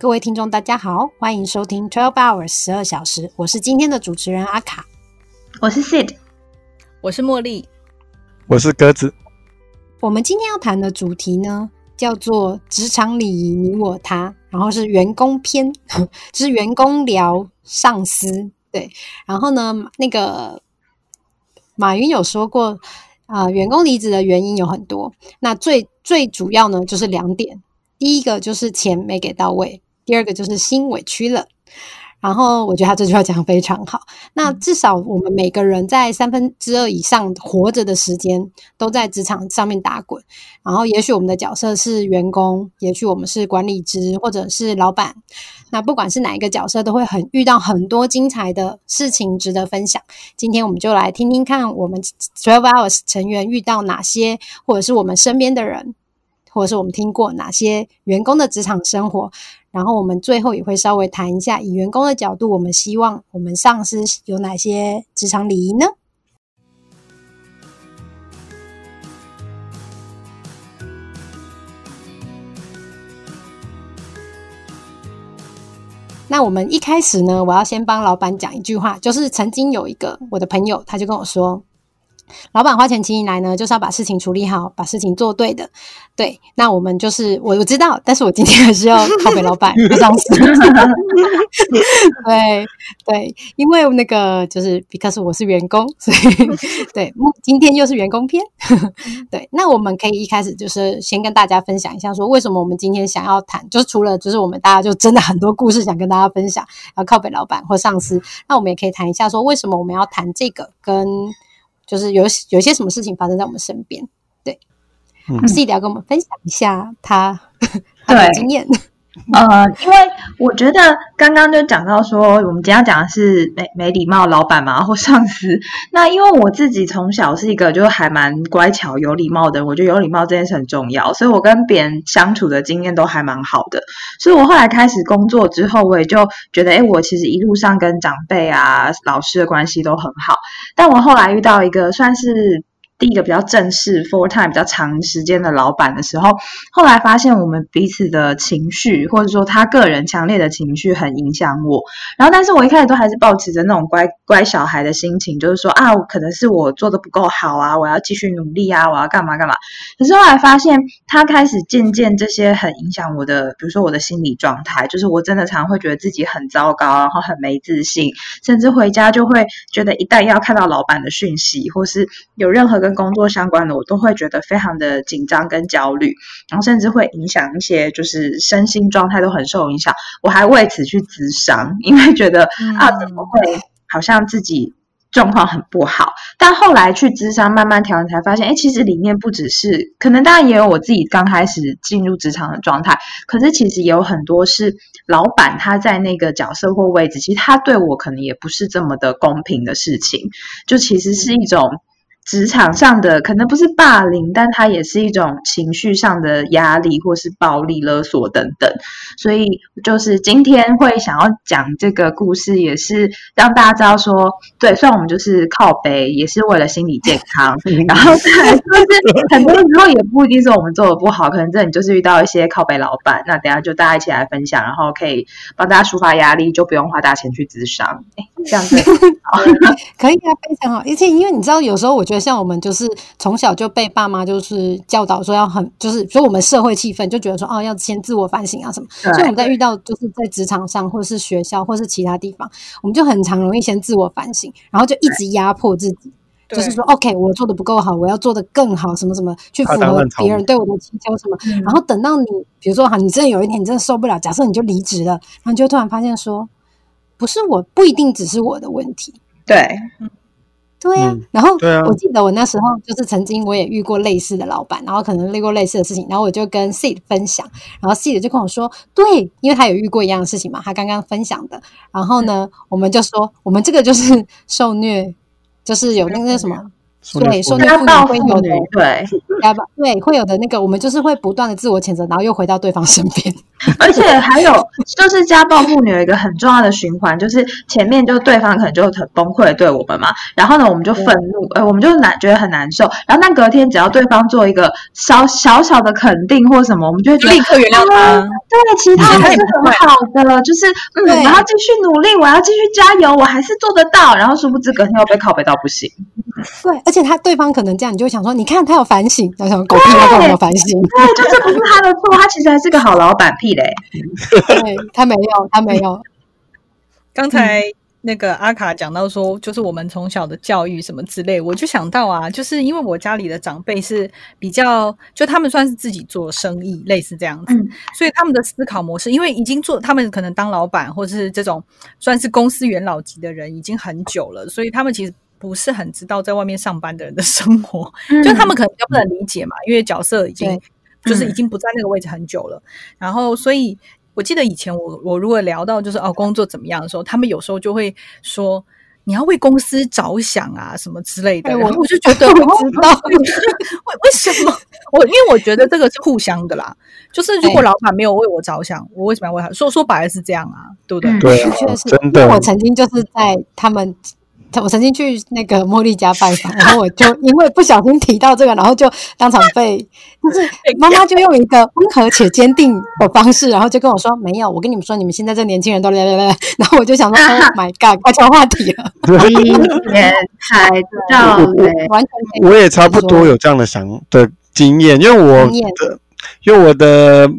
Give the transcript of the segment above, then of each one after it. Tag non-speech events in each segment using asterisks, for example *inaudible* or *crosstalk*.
各位听众，大家好，欢迎收听 Twelve Hours 十二小时，我是今天的主持人阿卡，我是 Sid，我是茉莉，我是鸽子。我们今天要谈的主题呢，叫做职场礼仪你我他，然后是员工篇，就 *laughs* 是员工聊上司。对，然后呢，那个马云有说过，啊，员工离职的原因有很多，那最最主要呢，就是两点，第一个就是钱没给到位。第二个就是心委屈了，然后我觉得他这句话讲的非常好。那至少我们每个人在三分之二以上活着的时间都在职场上面打滚，然后也许我们的角色是员工，也许我们是管理职或者是老板。那不管是哪一个角色，都会很遇到很多精彩的事情值得分享。今天我们就来听听看，我们 Twelve Hours 成员遇到哪些，或者是我们身边的人，或者是我们听过哪些员工的职场生活。然后我们最后也会稍微谈一下，以员工的角度，我们希望我们上司有哪些职场礼仪呢？那我们一开始呢，我要先帮老板讲一句话，就是曾经有一个我的朋友，他就跟我说。老板花钱请你来呢，就是要把事情处理好，把事情做对的。对，那我们就是我我知道，但是我今天还是要靠给老板上司。*laughs* 对对，因为那个就是 because 我是员工，所以对，今天又是员工篇。*laughs* 对，那我们可以一开始就是先跟大家分享一下，说为什么我们今天想要谈，就是除了就是我们大家就真的很多故事想跟大家分享，要靠北老板或上司，那我们也可以谈一下，说为什么我们要谈这个跟。就是有有些什么事情发生在我们身边，对，C 要跟我们分享一下他他 *laughs* 的经验。呃，因为我觉得刚刚就讲到说，我们今天讲的是没没礼貌老板嘛，或上司。那因为我自己从小是一个就还蛮乖巧、有礼貌的人，我觉得有礼貌这件事很重要，所以我跟别人相处的经验都还蛮好的。所以我后来开始工作之后，我也就觉得，哎，我其实一路上跟长辈啊、老师的关系都很好。但我后来遇到一个算是。第一个比较正式、full time 比较长时间的老板的时候，后来发现我们彼此的情绪，或者说他个人强烈的情绪很影响我。然后，但是我一开始都还是保持着那种乖乖小孩的心情，就是说啊，可能是我做的不够好啊，我要继续努力啊，我要干嘛干嘛。可是后来发现，他开始渐渐这些很影响我的，比如说我的心理状态，就是我真的常会觉得自己很糟糕，然后很没自信，甚至回家就会觉得一旦要看到老板的讯息，或是有任何个跟工作相关的，我都会觉得非常的紧张跟焦虑，然后甚至会影响一些，就是身心状态都很受影响。我还为此去咨商，因为觉得啊，怎么会好像自己状况很不好？但后来去咨商，慢慢调整，才发现，哎，其实里面不只是，可能当然也有我自己刚开始进入职场的状态，可是其实也有很多是老板他在那个角色或位置，其实他对我可能也不是这么的公平的事情，就其实是一种。职场上的可能不是霸凌，但它也是一种情绪上的压力，或是暴力勒索等等。所以，就是今天会想要讲这个故事，也是让大家知道说，对，虽然我们就是靠背，也是为了心理健康。*laughs* 然后，就是很多时候也不一定是我们做的不好，可能这里就是遇到一些靠背老板。那等下就大家一起来分享，然后可以帮大家抒发压力，就不用花大钱去咨商。哎，这样子 *laughs* 可以啊，非常好。而且，因为你知道，有时候我觉得。像我们就是从小就被爸妈就是教导说要很就是，所以我们社会气氛就觉得说哦要先自我反省啊什么，所以我们在遇到就是在职场上或者是学校或是其他地方，我们就很常容易先自我反省，然后就一直压迫自己，就是说 OK 我做的不够好，我要做的更好，什么什么去符合别人对我的期求什么，然后等到你比如说哈，你真的有一天你真的受不了，假设你就离职了，然后就突然发现说不是我不一定只是我的问题，对。对呀，然后我记得我那时候就是曾经我也遇过类似的老板，然后可能遇过类似的事情，然后我就跟 Sid 分享，然后 Sid 就跟我说，对，因为他有遇过一样的事情嘛，他刚刚分享的，然后呢，我们就说我们这个就是受虐，就是有那个什么对，受虐妇女家暴妇女会有的，对，家暴对会有的那个，我们就是会不断的自我谴责，然后又回到对方身边。而且还有就是家暴妇女有一个很重要的循环，就是前面就对方可能就很崩溃地对我们嘛，然后呢我们就愤怒，呃我们就难觉得很难受，然后那隔天只要对方做一个小小小的肯定或什么，我们就会觉得立刻原谅啊他。对，其他还是很好的，就是嗯，我要继续努力，我要继续加油，我还是做得到。然后殊不知隔天又被拷贝到不行。对，*laughs* 而且他对方可能这样，你就会想说，你看他有反省，然后想狗屁，他有没有反省？对，就这不是他的错，他其实还是个好老板，屁嘞。对他没有，他没有。刚才那个阿卡讲到说，就是我们从小的教育什么之类，我就想到啊，就是因为我家里的长辈是比较，就他们算是自己做生意，类似这样子，嗯所以他们的思考模式，因为已经做，他们可能当老板或者是这种算是公司元老级的人已经很久了，所以他们其实。不是很知道在外面上班的人的生活，就他们可能比较不能理解嘛，因为角色已经就是已经不在那个位置很久了。然后，所以我记得以前我我如果聊到就是哦工作怎么样的时候，他们有时候就会说你要为公司着想啊什么之类的。哎我然后我就觉得 *laughs* 我知道为为什么？我因为我觉得这个是互相的啦，就是如果老板没有为我着想，我为什么要为他？说说白了是这样啊，对不对？嗯对确，是，真的。因为我曾经就是在他们，我曾经去那个茉莉家拜访，然后我就因为不小心提到这个，然后就当场被，就是妈妈就用一个温和且坚定的方式，然后就跟我说：“没有，我跟你们说，你们现在这年轻人都来来来。”然后我就想说：“Oh my god，*laughs* 快转话题了。才到嘞，” *laughs* 完全我也差不多有这样的想的经验，因为我的，因为我的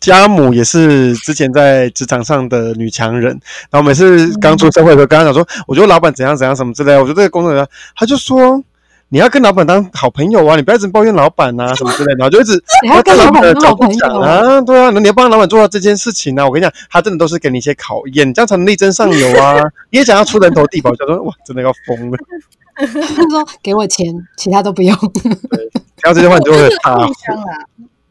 家母也是之前在职场上的女强人，然后每次刚出社会的时候，跟她讲说，我觉得老板怎样怎样什么之类的，我觉得这个工作怎样，她就说。你要跟老板当好朋友啊，你不要一直抱怨老板啊什么之类的，然后就一直你 *laughs* 要跟老板当好朋友啊，对啊，那你要帮老板做到这件事情啊，我跟你讲，他真的都是给你一些考验，这样才能力争上游啊。你也想要出人头地吧？我想说，哇，真的要疯了。*laughs* 他说：“给我钱，其他都不用。听到这句话，你就会我觉得大互相啊。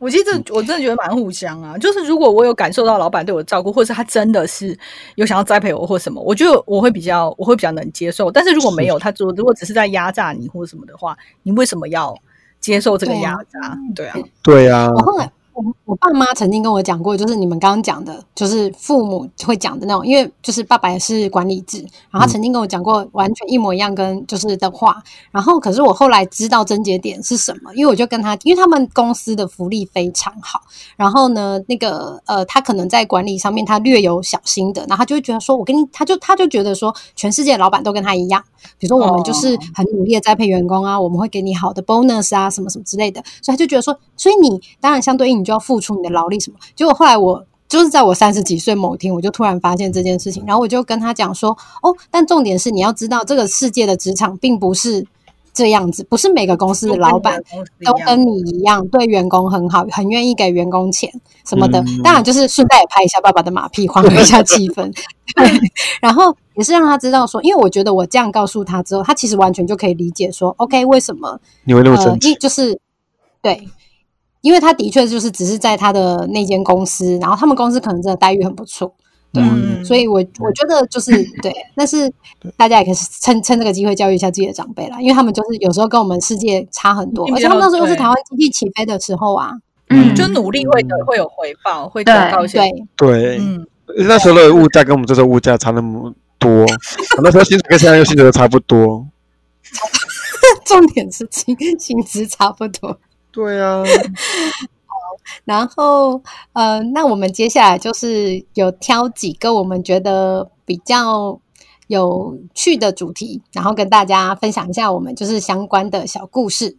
我其实这我真的觉得蛮互相啊，就是如果我有感受到老板对我的照顾，或者是他真的是有想要栽培我或什么，我觉得我会比较我会比较能接受。但是如果没有，他如如果只是在压榨你或者什么的话，你为什么要接受这个压榨？对啊，对啊，我后来，我我爸妈曾经跟我讲过，就是你们刚刚讲的，就是父母会讲的那种，因为就是爸爸也是管理制，然后他曾经跟我讲过完全一模一样跟就是的话，然后可是我后来知道症结点是什么，因为我就跟他，因为他们公司的福利非常好，然后呢，那个呃，他可能在管理上面他略有小心的，然后他就会觉得说，我跟你，他就他就觉得说，全世界老板都跟他一样，比如说我们就是很努力的栽培员工啊，我们会给你好的 bonus 啊，什么什么之类的，所以他就觉得说，所以你当然相对应你就要付出你的劳力什么。结果后来我就是在我三十几岁某天，我就突然发现这件事情，然后我就跟他讲说，哦，但重点是你要知道，这个世界的职场并不是。这样子不是每个公司的老板都跟你一样，对员工很好，很愿意给员工钱什么的。嗯当然，就是顺带也拍一下爸爸的马屁，缓和一下气氛。*laughs* 对，*laughs* 然后也是让他知道说，因为我觉得我这样告诉他之后，他其实完全就可以理解说，OK，为什么你会那么呃生，气一？就是对，因为他的确就是只是在他的那间公司，然后他们公司可能真的待遇很不错。对啊，嗯所以我我觉得就是 *laughs* 对，但是大家也可以趁趁这个机会教育一下自己的长辈啦，因为他们就是有时候跟我们世界差很多，而且他们那时候又是台湾经济起飞的时候啊，嗯，就努力会得会有回报，会得到一些对，对，嗯，那时候的物价跟我们这时候物价差那么多，我那时候薪水跟现在薪水都差不多。*laughs* 重点是薪薪资差不多。对啊，*laughs* 然后，呃，那我们接下来就是有挑几个我们觉得比较有趣的主题，然后跟大家分享一下我们就是相关的小故事。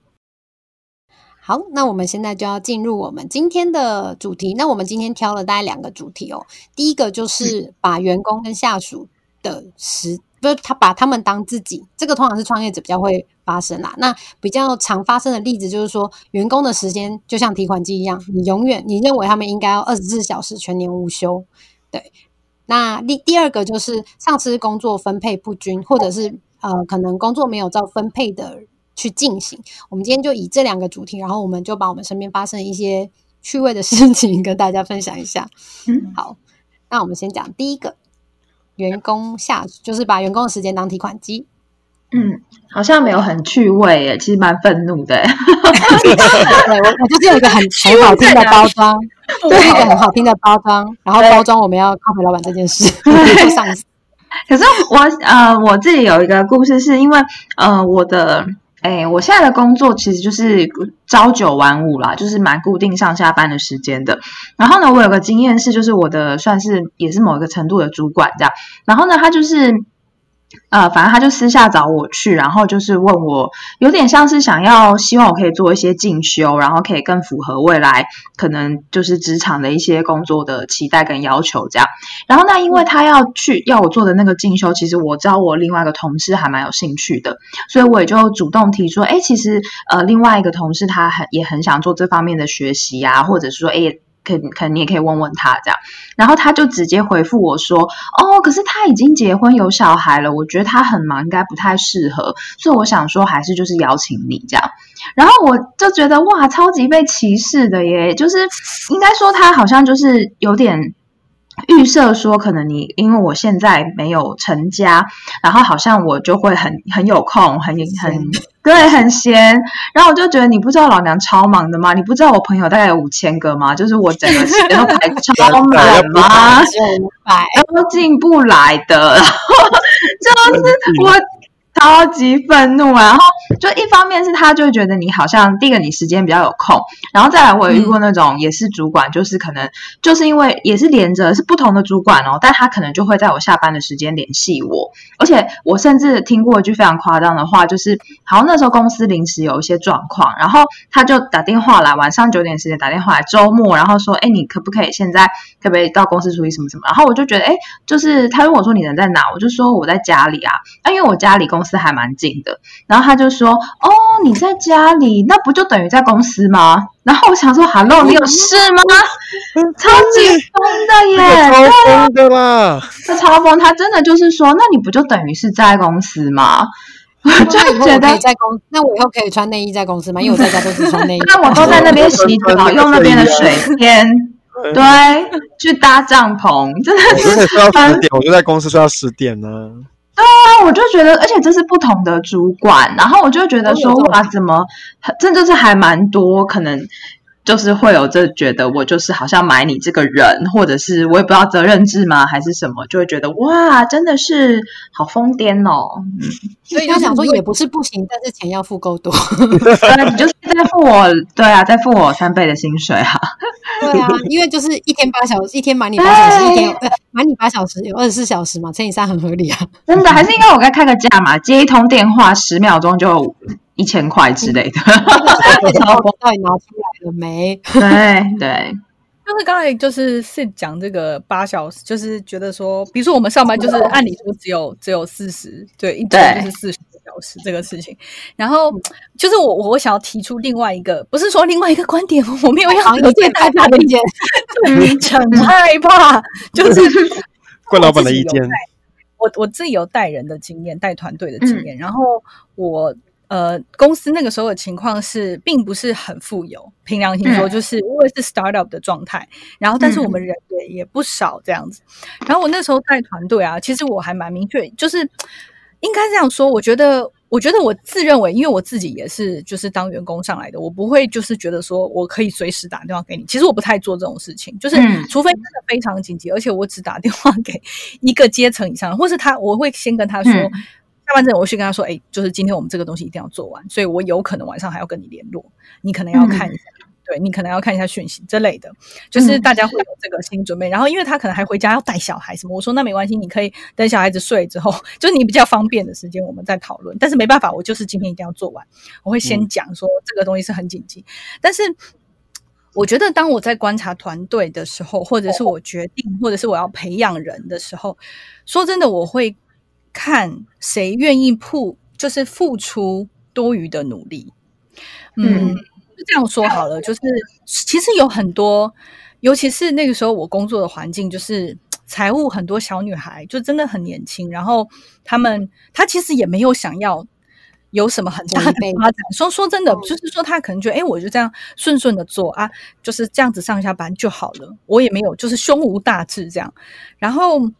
好，那我们现在就要进入我们今天的主题。那我们今天挑了大概两个主题哦。第一个就是把员工跟下属的时，不是他把他们当自己，这个通常是创业者比较会发生啦。那比较常发生的例子就是说，员工的时间就像提款机一样，你永远你认为他们应该要二十四小时全年无休，对。那第第二个就是上司工作分配不均，或者是呃可能工作没有照分配的去进行。我们今天就以这两个主题，然后我们就把我们身边发生一些趣味的事情跟大家分享一下。嗯，好，那我们先讲第一个，员工下就是把员工的时间当提款机。嗯，好像没有很趣味耶，其实蛮愤怒的耶。*laughs* 对我我就是有一个很很好听的包装，对一个很好听的包装，然后包装我们要靠回老板这件事，*laughs* 就上司。可是我呃，我自己有一个故事，是因为呃，我的哎，我现在的工作其实就是朝九晚五啦，就是蛮固定上下班的时间的。然后呢，我有个经验是，就是我的算是也是某一个程度的主管这样。然后呢，他就是。呃，反正他就私下找我去，然后就是问我，有点像是想要希望我可以做一些进修，然后可以更符合未来可能就是职场的一些工作的期待跟要求这样。然后那因为他要去要我做的那个进修，其实我知道我另外一个同事还蛮有兴趣的，所以我也就主动提出，哎，其实呃另外一个同事他很也很想做这方面的学习啊，或者是说，哎。可可，你也可以问问他这样，然后他就直接回复我说：“哦，可是他已经结婚有小孩了，我觉得他很忙，应该不太适合。所以我想说，还是就是邀请你这样。”然后我就觉得哇，超级被歧视的耶！就是应该说他好像就是有点。预设说，可能你因为我现在没有成家，然后好像我就会很很有空，很很对，很闲。然后我就觉得，你不知道老娘超忙的吗？你不知道我朋友大概有五千个吗？就是我整个时间都排超满吗？*laughs* *laughs* 都进不来的，然后就是我。超级愤怒啊！然后就一方面是他就觉得你好像第一个你时间比较有空，然后再来我有遇过那种也是主管，就是可能就是因为也是连着是不同的主管哦，但他可能就会在我下班的时间联系我，而且我甚至听过一句非常夸张的话，就是好像那时候公司临时有一些状况，然后他就打电话来，晚上九点时间打电话来，周末然后说，哎，你可不可以现在可不可以到公司处理什么什么？然后我就觉得，哎，就是他问我说你人在哪，我就说我在家里啊，啊，因为我家里公司还蛮近的，然后他就说：“哦，你在家里，那不就等于在公司吗？”然后我想说：“Hello，你有事吗？”超级疯的耶，超疯的啦！这超疯，他真的就是说：“那你不就等于是在公司吗？”我就觉得在公，那我以后可以穿内衣在公司吗？*laughs* 因为我在家都是穿内衣。那我都在那边洗澡，用那边的水天，对，去搭帐篷，真的是睡到十点，我就在公司睡到十点呢。对啊，我就觉得，而且这是不同的主管，然后我就觉得说，哇，怎么，这就是还蛮多可能。就是会有这觉得我就是好像买你这个人，或者是我也不知道责任制吗，还是什么，就会觉得哇，真的是好疯癫哦。嗯，所以就想说也不是不行，但是钱要付够多。*laughs* 对，你就是在付我，对啊，在付我三倍的薪水啊。*laughs* 对啊，因为就是一天八小时，一天买你八小时，一天买你八小时有二十四小时嘛，乘以三很合理啊。真的，还是应该我该开个价嘛，接一通电话十秒钟就。一千块之类的，*laughs* 超过到底拿出来了没？对对，就是刚才就是是讲这个八小时，就是觉得说，比如说我们上班就是按理说只有只有四十，对，一天就是四十个小时这个事情。然后就是我我想要提出另外一个，不是说另外一个观点，我没有要有见大家的意见，很害 *laughs* 怕，就是怪老板的意见。我我自己有带人的经验，带团队的经验，然后我。呃，公司那个时候的情况是，并不是很富有。凭良心说，就是因为是 startup 的状态，然后但是我们人也也不少这样子。然后我那时候带团队啊，其实我还蛮明确，就是应该这样说。我觉得，我觉得我自认为，因为我自己也是就是当员工上来的，我不会就是觉得说我可以随时打电话给你。其实我不太做这种事情，就是除非真的非常紧急，而且我只打电话给一个阶层以上，或是他，我会先跟他说。下班之后，我去跟他说：“哎，就是今天我们这个东西一定要做完，所以我有可能晚上还要跟你联络，你可能要看一下，对你可能要看一下讯息之类的，就是大家会有这个心理准备。然后，因为他可能还回家要带小孩什么，我说那没关系，你可以等小孩子睡之后，*laughs* 就是你比较方便的时间，我们再讨论。但是没办法，我就是今天一定要做完，我会先讲说这个东西是很紧急。但是我觉得，当我在观察团队的时候，或者是我决定，或者是我要培养人的时候，说真的，我会。”看谁愿意付，就是付出多余的努力。嗯，就这样说好了。就是其实有很多，尤其是那个时候我工作的环境，就是财务很多小女孩，就真的很年轻。然后他们，她其实也没有想要有什么很大的发展。说说真的，就是说他可能觉得，哎，我就这样顺顺的做啊，就是这样子上下班就好了。我也没有，就是胸无大志这样。然后。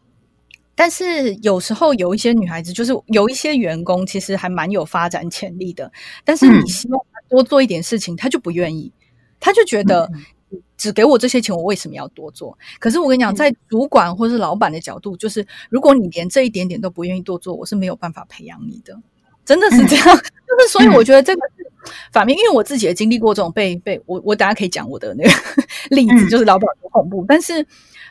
但是有时候有一些女孩子，就是有一些员工，其实还蛮有发展潜力的。但是你希望她多做一点事情，她就不愿意，她就觉得只给我这些钱，我为什么要多做？可是我跟你讲，在主管或是老板的角度，就是如果你连这一点点都不愿意多做，我是没有办法培养你的。真的是这样，*laughs* 就是所以我觉得这个是反面，因为我自己也经历过这种被被我我大家可以讲我的那个 *laughs* 例子，就是老板很恐怖，但是。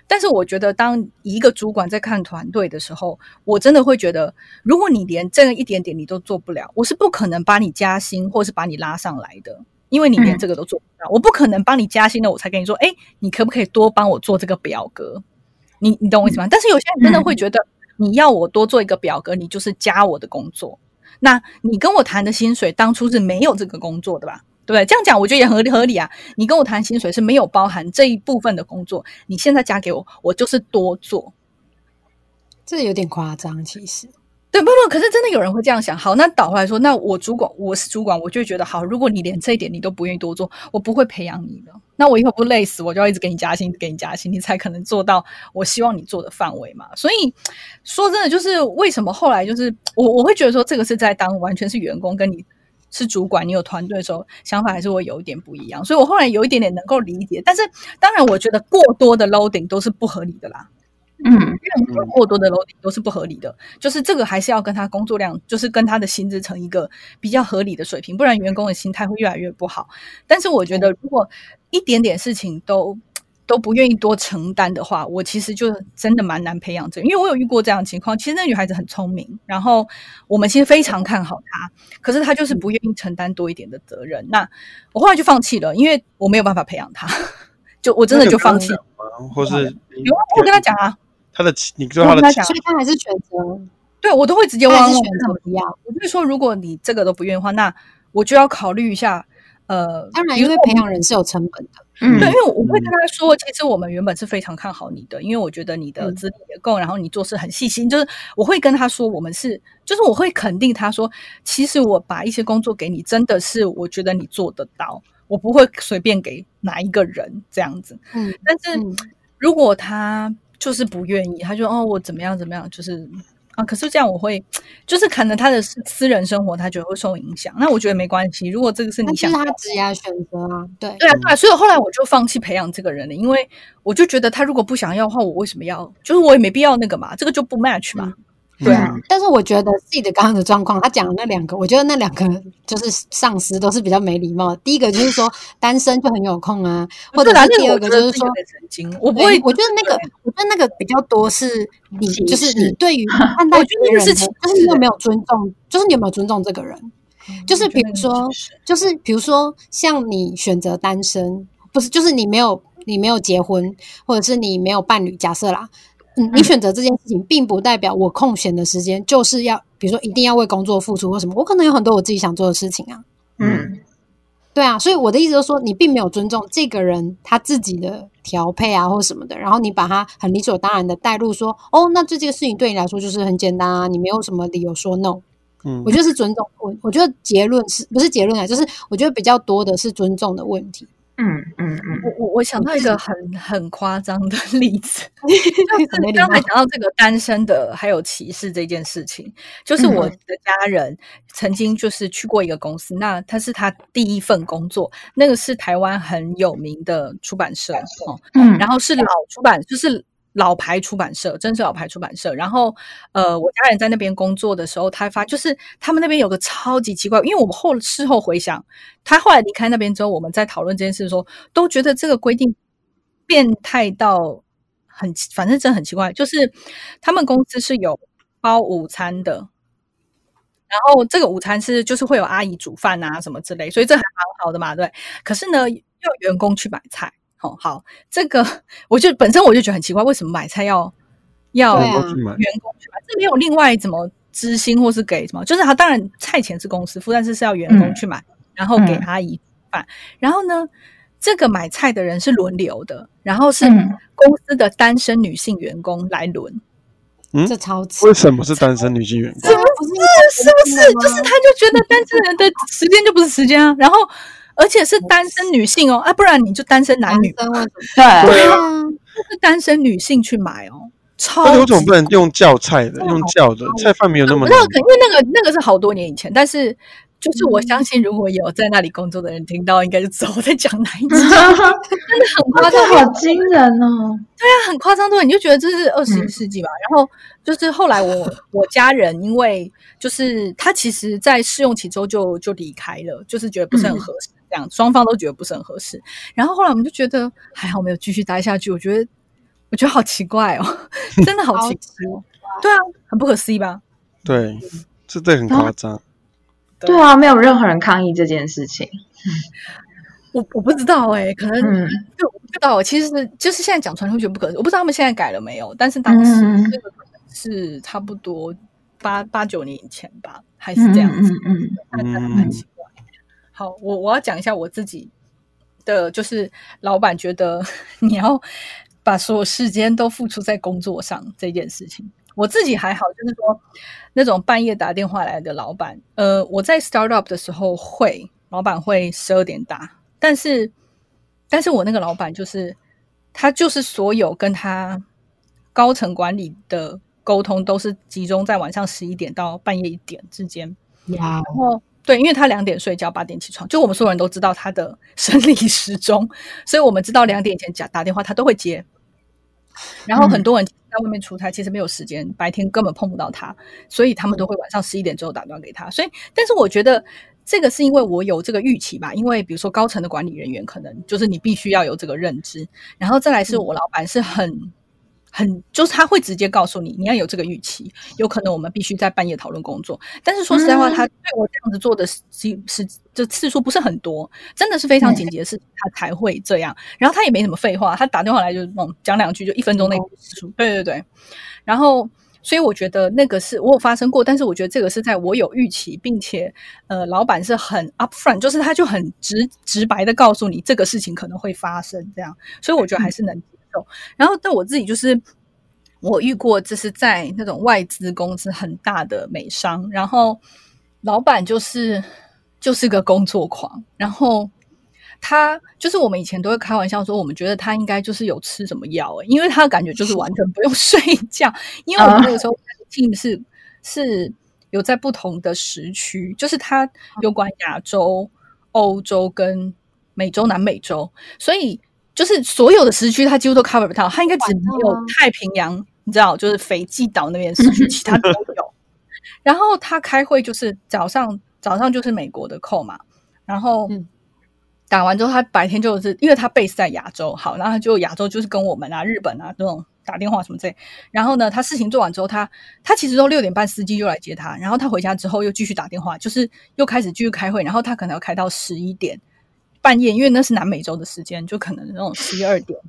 但是我觉得，当一个主管在看团队的时候，我真的会觉得，如果你连这个一点点你都做不了，我是不可能把你加薪或是把你拉上来的，因为你连这个都做不到。我不可能帮你加薪的，我才跟你说，哎，你可不可以多帮我做这个表格？你你懂我意思吗？但是有些人真的会觉得，你要我多做一个表格，你就是加我的工作。那你跟我谈的薪水，当初是没有这个工作的吧？对，这样讲我觉得也合理合理啊。你跟我谈薪水是没有包含这一部分的工作，你现在加给我，我就是多做，这有点夸张，其实。对，不不，可是真的有人会这样想。好，那倒回来说，那我主管，我是主管，我就觉得好。如果你连这一点你都不愿意多做，我不会培养你的。那我以后不累死，我就要一直给你加薪，给你加薪，你才可能做到我希望你做的范围嘛。所以说真的，就是为什么后来就是我我会觉得说，这个是在当完全是员工跟你。是主管，你有团队的时候，想法还是会有一点不一样。所以我后来有一点点能够理解，但是当然，我觉得过多的 loading 都是不合理的啦。嗯，任何过多的 loading 都是不合理的。就是这个还是要跟他工作量，就是跟他的薪资成一个比较合理的水平，不然员工的心态会越来越不好。但是我觉得，如果一点点事情都都不愿意多承担的话，我其实就真的蛮难培养这个，因为我有遇过这样的情况。其实那女孩子很聪明，然后我们其实非常看好她，可是她就是不愿意承担多一点的责任。那我后来就放弃了，因为我没有办法培养她，就我真的就放弃。或是有啊，我跟她讲啊，她的你跟他的，所以她还是选择，对我都会直接问，选择不要。我就说，如果你这个都不愿意的话，那我就要考虑一下。呃，当然，因为培养人是有成本的。嗯，对，因为我会跟他说，其实我们原本是非常看好你的，因为我觉得你的资历也够，然后你做事很细心。就是我会跟他说，我们是，就是我会肯定他说，其实我把一些工作给你，真的是我觉得你做得到，我不会随便给哪一个人这样子。嗯，但是如果他就是不愿意，他就哦，我怎么样怎么样，就是。啊，可是这样我会，就是可能他的私私人生活，他觉得会受影响。那我觉得没关系，如果这个是你想，是他职业选择啊，对对啊，对啊。所以后来我就放弃培养这个人了，因为我就觉得他如果不想要的话，我为什么要？就是我也没必要那个嘛，这个就不 match 嘛。对啊，但是我觉得自己的刚刚的状况，他讲的那两个，我觉得那两个就是上司都是比较没礼貌。第一个就是说单身就很有空啊，或者是第二个就是说。我不会，我觉得那个，我觉得那个比较多是你，就是你对于 *laughs* 看待别人，就是你有没有尊重，就是你有没有尊重这个人。就是比如说，就是比如说，像你选择单身，不是就是你没有你没有结婚，或者是你没有伴侣，假设啦。嗯，你选择这件事情，并不代表我空闲的时间就是要，比如说一定要为工作付出或什么。我可能有很多我自己想做的事情啊。嗯，对啊，所以我的意思就是说，你并没有尊重这个人他自己的调配啊，或什么的。然后你把他很理所当然的带入说，哦，那这件事情对你来说就是很简单啊，你没有什么理由说 no。嗯，我觉得是尊重。我我觉得结论是不是结论啊？就是我觉得比较多的是尊重的问题。嗯嗯嗯，我我我想到一个很很夸张的 *laughs* 例子，*laughs* 就是刚才讲到这个单身的还有歧视这件事情，就是我的家人曾经就是去过一个公司，那他是他第一份工作，那个是台湾很有名的出版社哦，嗯，然后是老出版，就是。老牌出版社，真是老牌出版社。然后，呃，我家人在那边工作的时候，他发就是他们那边有个超级奇怪，因为我们后事后回想，他后来离开那边之后，我们在讨论这件事的时候，都觉得这个规定变态到很，反正真的很奇怪。就是他们公司是有包午餐的，然后这个午餐是就是会有阿姨煮饭啊什么之类，所以这还蛮好的嘛，对。可是呢，要员工去买菜。哦，好，这个我就本身我就觉得很奇怪，为什么买菜要要员工去买？这没有另外怎么知心或是给什么？就是他当然菜钱是公司付，但是是要员工去买，然后给阿姨饭。然后呢，这个买菜的人是轮流的，然后是公司的单身女性员工来轮。嗯，这超为什么是单身女性员工？是不是？是不是？就是他就觉得单身人的时间就不是时间啊，然后。而且是单身女性哦，啊，不然你就单身男女。对对啊，是单身女性去买哦。超而且为什么不能用叫菜的？用叫的菜饭没有那么难我不知道，。可因为那个那个是好多年以前，但是就是我相信，如果有在那里工作的人听到，应该就知道我在讲哪一集，*laughs* 真的很夸张，好惊人哦！对啊，很夸张，对，你就觉得这是二十一世纪吧。然后就是后来我 *laughs* 我家人，因为就是他其实，在试用期之后就就离开了，就是觉得不是很合适，这样双方都觉得不是很合适。然后后来我们就觉得还好没有继续待下去，我觉得我觉得好奇怪哦，*laughs* 真的好奇怪，对啊，很不可思议吧？对，这这很夸张。对啊，没有任何人抗议这件事情。我我不知道哎、可能嗯对，我不知道。其实就是现在讲传会觉得不可思议，我不知道他们现在改了没有。但是当时嗯这个可能是差不多八八九年以前吧，还是这样子，嗯嗯那真的蛮奇怪。好，我我要讲一下我自己的，就是老板觉得 *laughs* 你要把所有时间都付出在工作上这件事情。我自己还好，就是说那种半夜打电话来的老板，呃，我在 startup 的时候会，老板会十二点打，但是，但是我那个老板就是他就是所有跟他高层管理的沟通都是集中在晚上十一点到半夜一点之间，哇，然后对，因为他两点睡觉，八点起床，就我们所有人都知道他的 *laughs* 生理时钟，所以我们知道两点以前打打电话他都会接。然后很多人在外面出差，其实没有时间，白天根本碰不到他，所以他们都会晚上十一点之后打电话给他。所以，但是我觉得这个是因为我有这个预期吧，因为比如说高层的管理人员，可能就是你必须要有这个认知，然后再来是我老板是很。很就是他会直接告诉你，你要有这个预期，有可能我们必须在半夜讨论工作。但是说实在话，嗯他对我这样子做的是是这次数不是很多，真的是非常紧急的事情，他才会这样。然后他也没什么废话，他打电话来就讲两句，就一分钟内结束。对对对，然后。所以我觉得那个是我有发生过，但是我觉得这个是在我有预期，并且呃，老板是很 upfront，就是他就很直直白的告诉你这个事情可能会发生这样，所以我觉得还是能接受。然后，但我自己就是我遇过，就是在那种外资公司很大的美商，然后老板就是就是个工作狂，然后他就是我们以前都会开玩笑说，我们觉得他应该就是有吃什么药、欸，因为他感觉就是完全不用 *laughs* 睡觉，因为我们那个时候 team 是是有在不同的时区，就是他有管亚洲、欧洲跟美洲、南美洲，所以就是所有的时区他几乎都 cover 不到，他应该只没有太平洋，你知道，就是斐济岛那边的时区，其他都有。*laughs* 然后他开会就是早上早上就是美国的 call 嘛，然后嗯打完之后，他白天就是因为他 base 在亚洲，好，然后他就亚洲就是跟我们啊、日本啊这种打电话什么之类。然后呢，他事情做完之后，他他其实都六点半司机就来接他，然后他回家之后又继续打电话，就是又开始继续开会，然后他可能要开到十一点半夜，因为那是南美洲的时间，就可能那种十一二点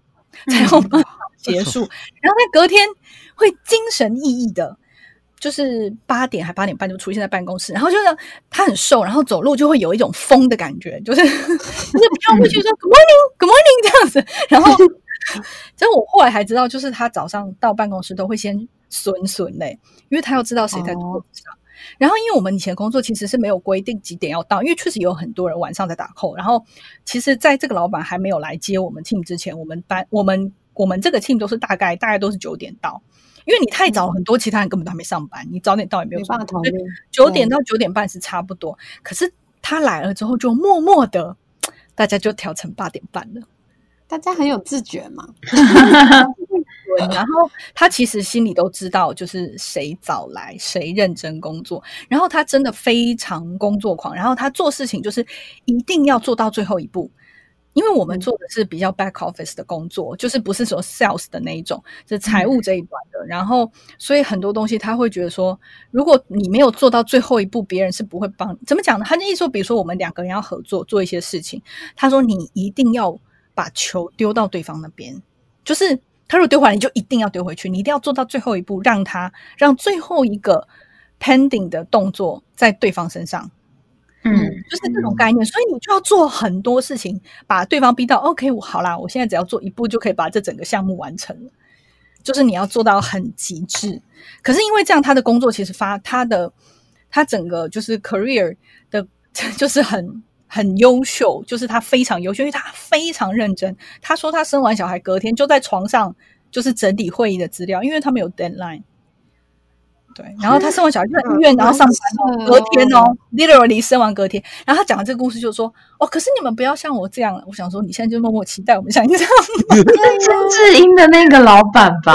才有办法 *laughs* 结束。然后他隔天会精神奕奕的。就是八点还八点半就出现在办公室，然后就是他很瘦，然后走路就会有一种风的感觉，就是 *laughs* 就是飘过去说 “good morning”，“good morning” 这样子。然后，就我后来还知道，就是他早上到办公室都会先损损嘞，因为他要知道谁在桌子上。然后，因为我们以前工作其实是没有规定几点要到，因为确实有很多人晚上在打扣。然后，其实在这个老板还没有来接我们 team 之前，我们班我们我们这个 team 都是大概大概都是九点到。因为你太早，很多其他人根本都还没上班，你早点到也没有没办法讨论。九点到九点半是差不多，可是他来了之后，就默默的，大家就调成八点半了。大家很有自觉嘛，*laughs* 对，然后他其实心里都知道，就是谁早来，谁认真工作。然后他真的非常工作狂，然后他做事情就是一定要做到最后一步。因为我们做的是比较 back office 的工作，就是不是说 sales 的那一种，是财务这一端的。然后，所以很多东西他会觉得说，如果你没有做到最后一步，别人是不会帮。怎么讲呢？他的意思说，比如说我们两个人要合作做一些事情，他说你一定要把球丢到对方那边，就是他如果丢回来，你就一定要丢回去，你一定要做到最后一步，让他让最后一个 pending 的动作在对方身上。嗯，就是这种概念，所以你就要做很多事情，把对方逼到 OK，我好啦，我现在只要做一步就可以把这整个项目完成了。就是你要做到很极致，可是因为这样，他的工作其实发他的他整个就是 career 的，*laughs* 就是很很优秀，就是他非常优秀，因为他非常认真。他说他生完小孩隔天就在床上就是整理会议的资料，因为他们有 deadline。对，然后他生完小孩就在医院，然后上班哦，隔天哦，literally 生完隔天。然后他讲的这个故事就说：“哦，可是你们不要像我这样。”我想说，你现在就默默期待我们像你这样。*laughs* 曾志英的那个老板吧，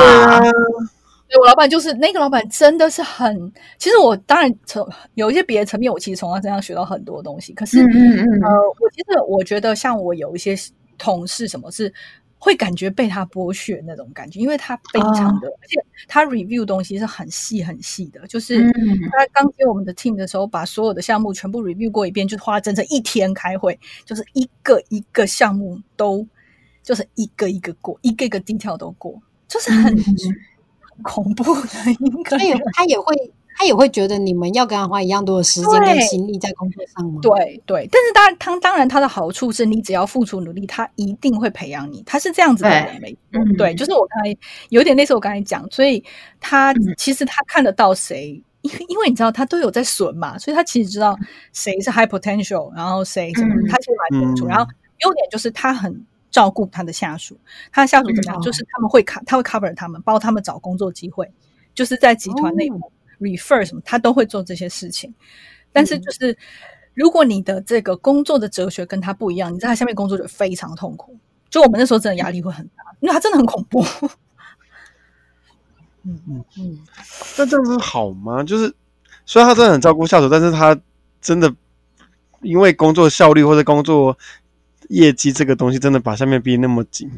对我老板就是那个老板，真的是很。其实我当然从有一些别的层面，我其实从他身上学到很多东西。可是，嗯嗯嗯呃，我其实我觉得，像我有一些同事，什么是会感觉被他剥削那种感觉，因为他非常的，而且他 review 东西是很细很细的，就是嗯他刚接我们的 team 的时候，把所有的项目全部 review 过一遍，就是花整整一天开会，就是一个一个项目都就是一个一个过，一个一个 detail 都过，就是很嗯恐怖的一个他也人。他也会他也会觉得你们要跟他花一样多的时间跟心力在工作上吗？对对，但是当然，他当然他的好处是你只要付出努力，他一定会培养你。他是这样子的人，没错嗯对，就是我刚才有点类似我刚才讲，所以他嗯其实他看得到谁，因为因为你知道他都有在损嘛，所以他其实知道谁是 high potential，然后谁什么，嗯他其实蛮清楚。嗯然后优点就是他很照顾他的下属，他的下属怎么样，嗯就是他们会 c 他会 cover 他们，帮他们找工作机会，就是在集团内部。refer 什么，他都会做这些事情。但是就是，如果你的这个工作的哲学跟他不一样，你在他下面工作就非常痛苦。就我们那时候真的压力会很大，因为他真的很恐怖。嗯 *laughs* 嗯嗯，那这样子好吗？就是虽然他真的很照顾下属，但是他真的因为工作效率或者工作业绩这个东西，真的把下面逼那么紧。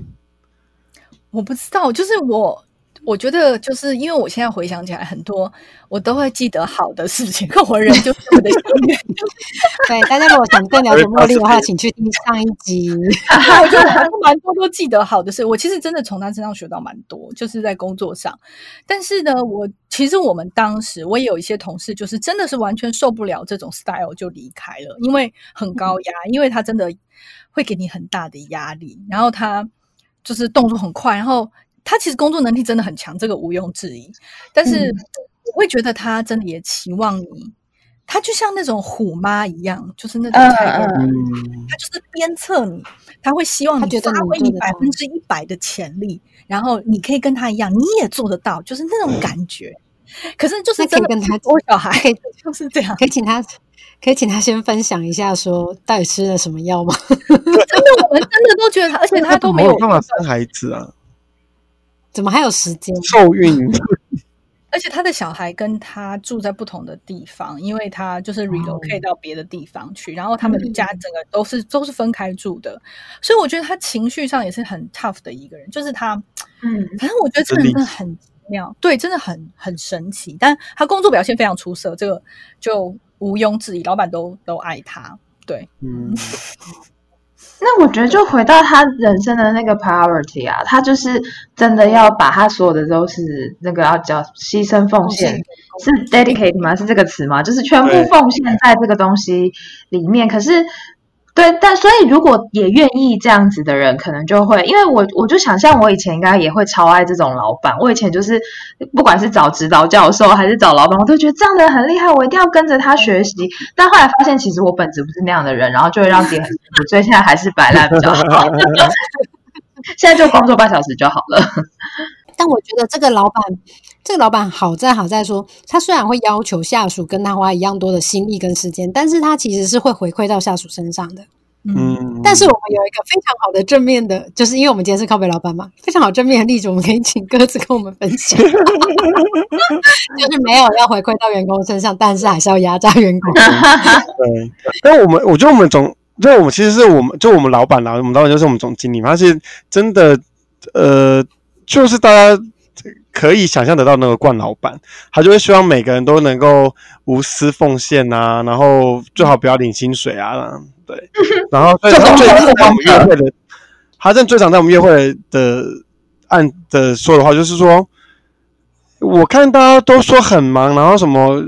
我不知道，就是我。我觉得就是因为我现在回想起来，很多我都会记得好的事情，可我人就是我的幸运。*laughs* 对，大家如果想更了解茉莉的话，请去听上一集。我觉得还是蛮多都记得好的事。我其实真的从他身上学到蛮多，就是在工作上。但是呢，我其实我们当时我也有一些同事，就是真的是完全受不了这种 style 就离开了，因为很高压，因为他真的会给你很大的压力，然后他就是动作很快，然后。他其实工作能力真的很强，这个毋庸置疑。但是我会觉得他真的也期望你，他就像那种虎妈一样，就是那种太嗯嗯他就是鞭策你，他会希望你发挥你百分之一百的潜力，然后你可以跟他一样，你也做得到，就是那种感觉。可是就是真的跟他我小孩 *laughs* 就是这样，可以请他，可以请他先分享一下，说到底吃了什么药吗？*laughs* 真的我们真的都觉得他，*laughs* 而且他都没有办法生孩子啊，怎么还有时间？受孕。*laughs* 而且他的小孩跟他住在不同的地方，因为他就是 relocate 到别的地方去，然后他们家整个都是都是分开住的，所以我觉得他情绪上也是很 tough 的一个人，就是他，嗯，反正我觉得这个人真的很奇妙，对，真的很很神奇，但他工作表现非常出色，这个就毋庸置疑，老板都都爱他，对，嗯，*laughs* 那我觉得就回到他人生的那个 priority 啊，他就是真的要把他所有的都是那个要叫牺牲奉献，是 dedicate 吗？是这个词吗？就是全部奉献在这个东西里面。可是，对，但所以如果也愿意这样子的人，可能就会，因为我我就想象我以前应该也会超爱这种老板。我以前就是不管是找指导教授还是找老板，我都觉得这样的人很厉害，我一定要跟着他学习。但后来发现，其实我本质不是那样的人，然后就会让自己很辛苦，所以现在还是摆烂比较好。*laughs* 现在就工作半小时就好了。但我觉得这个老板，这个老板好在好在说，他虽然会要求下属跟他花一样多的心力跟时间，但是他其实是会回馈到下属身上的。嗯，但是我们有一个非常好的正面的，就是因为我们今天是靠北老板嘛，非常好正面的例子，我们可以请鸽子跟我们分享，*laughs* 就是没有要回馈到员工身上，但是还是要压榨员工。*laughs* 对，但我们我觉得我们总，就我们其实是我们就我们老板啦，我们老板就是我们总经理嘛，他是真的，呃，就是大家可以想象得到那个冠老板，他就会希望每个人都能够无私奉献啊，然后最好不要领薪水啊，对，然后所以他最常在我们约会的，他正最常在我们约会的按的说的话就是说，我看大家都说很忙，然后什么。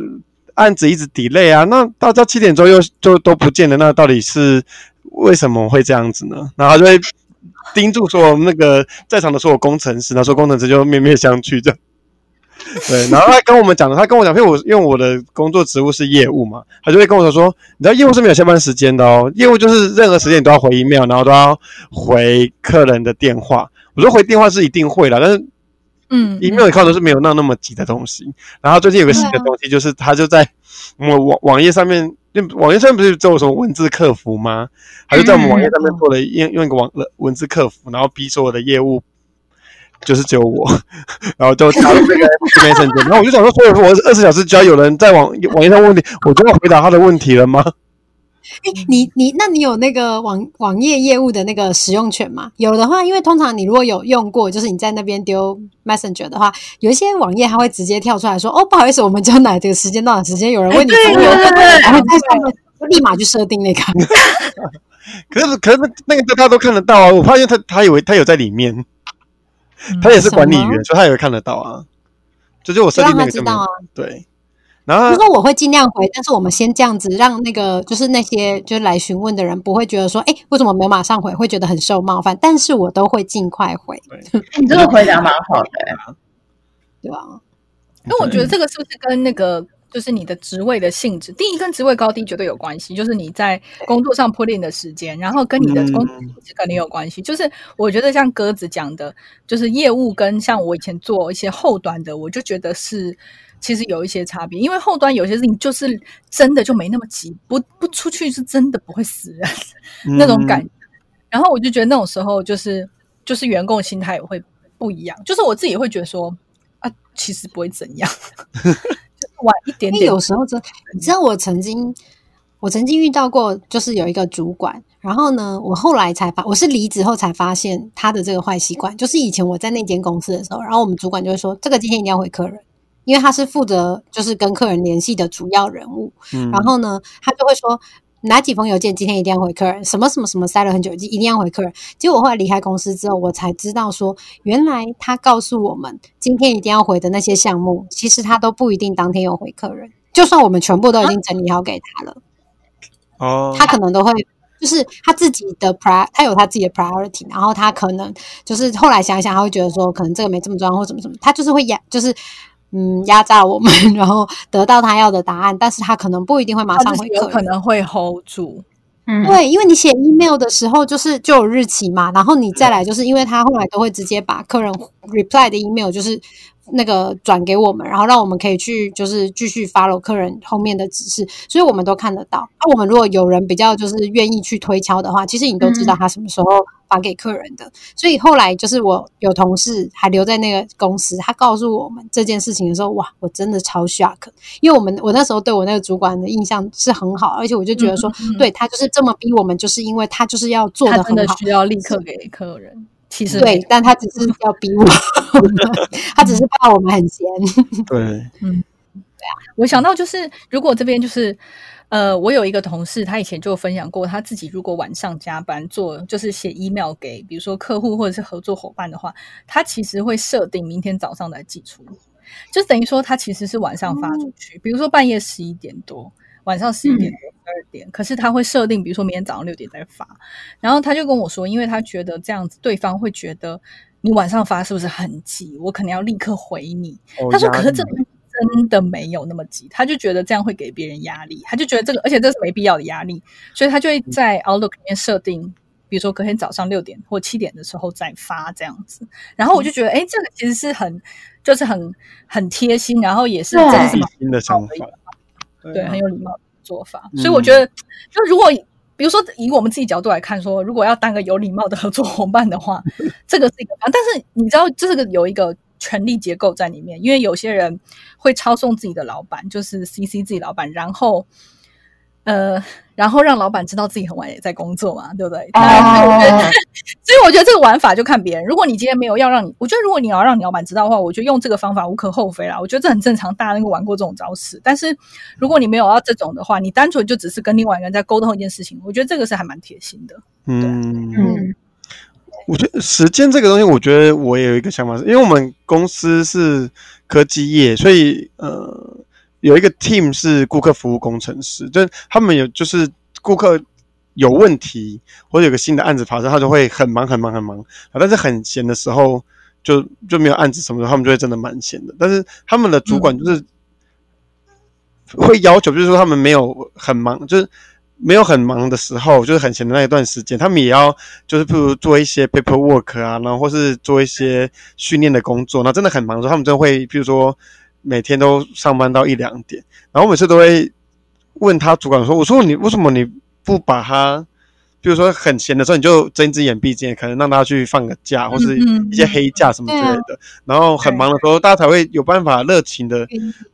案子一直 delay 啊，那大家七点钟又就都不见了，那到底是为什么会这样子呢？然后就会 *laughs* 盯住所有那个在场的所有工程师，然后说工程师就面面相觑这样。对，然后他跟我们讲的，他跟我讲，因为我因为我的工作职务是业务嘛，他就会跟我说，你知道业务是没有下班时间的哦，业务就是任何时间你都要回 email，然后都要回客人的电话。我说回电话是一定会的，但是嗯 email account 都是没有那那么急的东西。然后最近有个新的东西，就是他就在我网网页上面，网页上面不是只有什么文字客服吗？他就在我们网页上面做了用用一个网文字客服，然后逼所有的业务。就是只有我，*laughs* 然后就加入这个 *laughs* Messenger，然后我就想说，所以我二十小时只要有人在网网页上问题，我就要回答他的问题了吗？哎，你你那你有那个网网页业务的那个使用权吗？有的话，因为通常你如果有用过，就是你在那边丢 Messenger 的话，有一些网页它会直接跳出来说：“哦，不好意思，我们就哪这个时间到的时间有人问你对服务，对对对然后在上面就立马就设定那个。*laughs* 可是可是那那个大家都看得到啊！我发现他他以为他有在里面，他也是管理员，所以他也会看得到啊。这就我设定那个上面让他知道啊。对，然后就说我会尽量回，但是我们先这样子，让那个就是那些就是来询问的人不会觉得说，哎，为什么没有马上回，会觉得很受冒犯。但是我都会尽快回，*laughs* 你这个回答蛮好的、*laughs* 欸，对吧？因为我觉得这个是不是跟那个就是你的职位的性质，第一跟职位高低绝对有关系，就是你在工作上 put in 的时间，然后跟你的工作性质肯定有关系。就是我觉得像鸽子讲的，就是业务跟像我以前做一些后端的，我就觉得是其实有一些差别，因为后端有些事情就是真的就没那么急，不不出去是真的不会死人 *laughs* 那种感觉。然后我就觉得那种时候就是就是员工心态也会不一样，就是我自己会觉得说啊，其实不会怎样，*laughs* 就是晚一点点。因为有时候真，你知道我曾经，我曾经遇到过，就是有一个主管，然后呢，我后来才发，我是离职后才发现他的这个坏习惯，就是以前我在那间公司的时候，然后我们主管就会说，这个今天一定要回客人，因为他是负责就是跟客人联系的主要人物，嗯然后呢，他就会说。哪几封邮件今天一定要回客人？什么什么什么塞了很久，一定要回客人。结果我后来离开公司之后，我才知道说，原来他告诉我们今天一定要回的那些项目，其实他都不一定当天有回客人。就算我们全部都已经整理好给他了，哦，他可能都会就是他自己的 pri，他有他自己的 priority，然后他可能就是后来想一想，他会觉得说，可能这个没这么重要，或什么什么，他就是会压，就是嗯压榨我们，*laughs* 然后得到他要的答案，但是他可能不一定会马上会有可能会 hold 住，嗯，对，因为你写 email 的时候，就是就有日期嘛，然后你再来，就是因为他后来都会直接把客人 reply 的 email 就是那个转给我们，然后让我们可以去就是继续 follow 客人后面的指示，所以我们都看得到。那、我们如果有人比较就是愿意去推敲的话，其实你都知道他什么时候发给客人的。所以后来就是我有同事还留在那个公司，他告诉我们这件事情的时候，哇，我真的超 shock，因为我们我那时候对我那个主管的印象是很好，而且我就觉得说，对他就是这么逼我们，就是因为他就是要做的很好。需要立刻给客人。其实对，但他只是要逼我，*laughs* 他只是怕我们很闲。*laughs* 对嗯，我想到就是，如果这边就是，呃，我有一个同事，他以前就分享过，他自己如果晚上加班做，就是写 email 给比如说客户或者是合作伙伴的话，他其实会设定明天早上来寄出，就等于说他其实是晚上发出去，比如说半夜十一点多。晚上十一点多、十二点，可是他会设定，比如说明天早上六点再发。然后他就跟我说，因为他觉得这样子，对方会觉得你晚上发是不是很急？我可能要立刻回你。哦他说：“可是这力真的没有那么急。”他就觉得这样会给别人压力，他就觉得这个，而且这是没必要的压力，所以他就会在 Outlook 里面设定，比如说隔天早上六点或七点的时候再发这样子。然后我就觉得，哎，这个其实是很，就是很很贴心，然后也是对真的是蛮新的想法，对，啊很有礼貌的做法。嗯所以我觉得，就如果比如说以我们自己角度来看，说如果要当个有礼貌的合作伙伴的话，*laughs* 这个是一个方。但是你知道，这个有一个权力结构在里面，因为有些人会抄送自己的老板，就是 CC 自己老板，然后呃，然后让老板知道自己很晚也在工作嘛，对不对？那所以我觉得，所以我觉得这个玩法就看别人。如果你今天没有要让你，我觉得如果你要让你老板知道的话，我觉得用这个方法无可厚非啦。我觉得这很正常，大家能够玩过这种招式。但是如果你没有要这种的话，你单纯就只是跟另外一个人在沟通一件事情，我觉得这个是还蛮贴心的。嗯嗯我觉得时间这个东西，我觉得我也有一个想法，是因为我们公司是科技业，所以呃有一个 team 是顾客服务工程师，就是他们有就是顾客有问题或者有个新的案子发生，他就会很忙很忙很忙啊，但是很闲的时候就就没有案子什么的，他们就会真的蛮闲的。但是他们的主管就是会要求，就是说他们没有很忙，就是没有很忙的时候，就是很闲的那一段时间，他们也要就是譬如做一些 paperwork 啊，然后或是做一些训练的工作。那真的很忙的时候，他们真的会，譬如说每天都上班到一两点，然后每次都会问他主管说：“我说你为什么你不把他？”比如说很闲的时候，你就睁一只眼闭一只眼，可能让他去放个假，或是一些黑假什么之类的。然后很忙的时候，大家才会有办法热情的、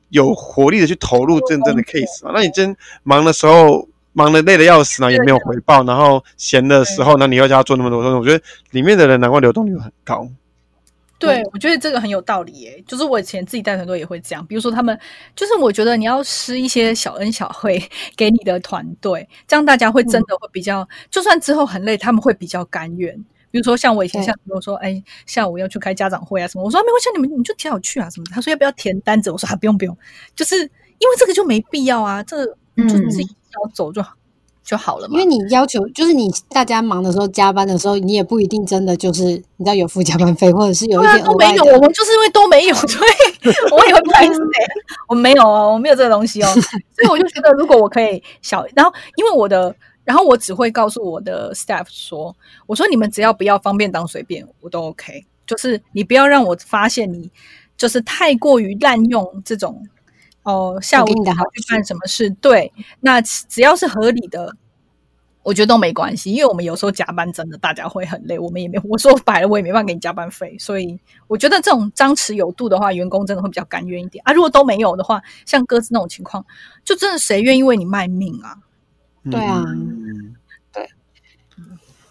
有活力的去投入真正的 case 嘛。那你真忙的时候，忙的累的要死，呢也没有回报，然后闲的时候，那你又叫他做那么多东西，我觉得里面的人难怪流动率很高。对，我觉得这个很有道理耶。就是我以前自己带团队也会这样，比如说他们，就是我觉得你要施一些小恩小惠 *laughs* 给你的团队，这样大家会真的会比较，就算之后很累，他们会比较甘愿。比如说像我以前像如果说，哎，下午要去开家长会啊什么，我说没关系，你们你就提好去啊什么。他说要不要填单子？我说啊不用不用，就是因为这个就没必要啊，这个就是自己要走就好。就好了嘛。因为你要求就是你大家忙的时候加班的时候，你也不一定真的就是你知道有付加班费，或者是有一点都没有。我们就是因为都没有，*laughs* 所以我也会不好意思。我没有哦，我没有这个东西哦，*laughs* 所以我就觉得如果我可以小，然后因为我的，然后我只会告诉我的 staff 说，我说你们只要不要方便当随便，我都 OK。就是你不要让我发现你就是太过于滥用这种。哦，下午你好去办什么事？对，那只要是合理的，我觉得都没关系。因为我们有时候加班真的大家会很累，我们也没我说白了，我也没办法给你加班费。所以我觉得这种张弛有度的话，员工真的会比较甘愿一点啊。如果都没有的话，像鸽子那种情况，就真的谁愿意为你卖命啊？对啊，对，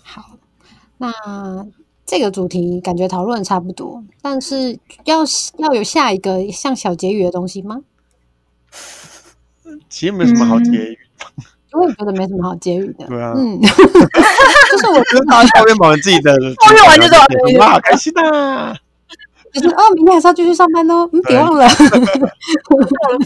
好，那这个主题感觉讨论差不多，但是要要有下一个像小结语的东西吗？其实没什么好结语，*laughs* 我也觉得没什么好结语的。对啊，嗯，*laughs* 就是我觉得他后面忙自己的，后面完就走，哇，开心啊！就是哦，明天还是要继续上班哦，嗯，别忘了，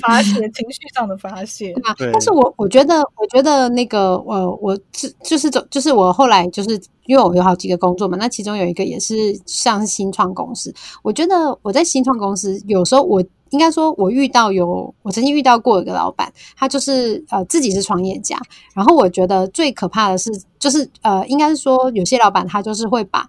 发泄情绪上的发泄。但是我我觉得，我觉得那个，呃，我是就是走，就是我后来就是因为我有好几个工作嘛，那其中有一个也是像新创公司。我觉得我在新创公司，有时候我。应该说，我遇到有我曾经遇到过一个老板，他就是呃自己是创业家。然后我觉得最可怕的是，就是呃，应该是说有些老板他就是会把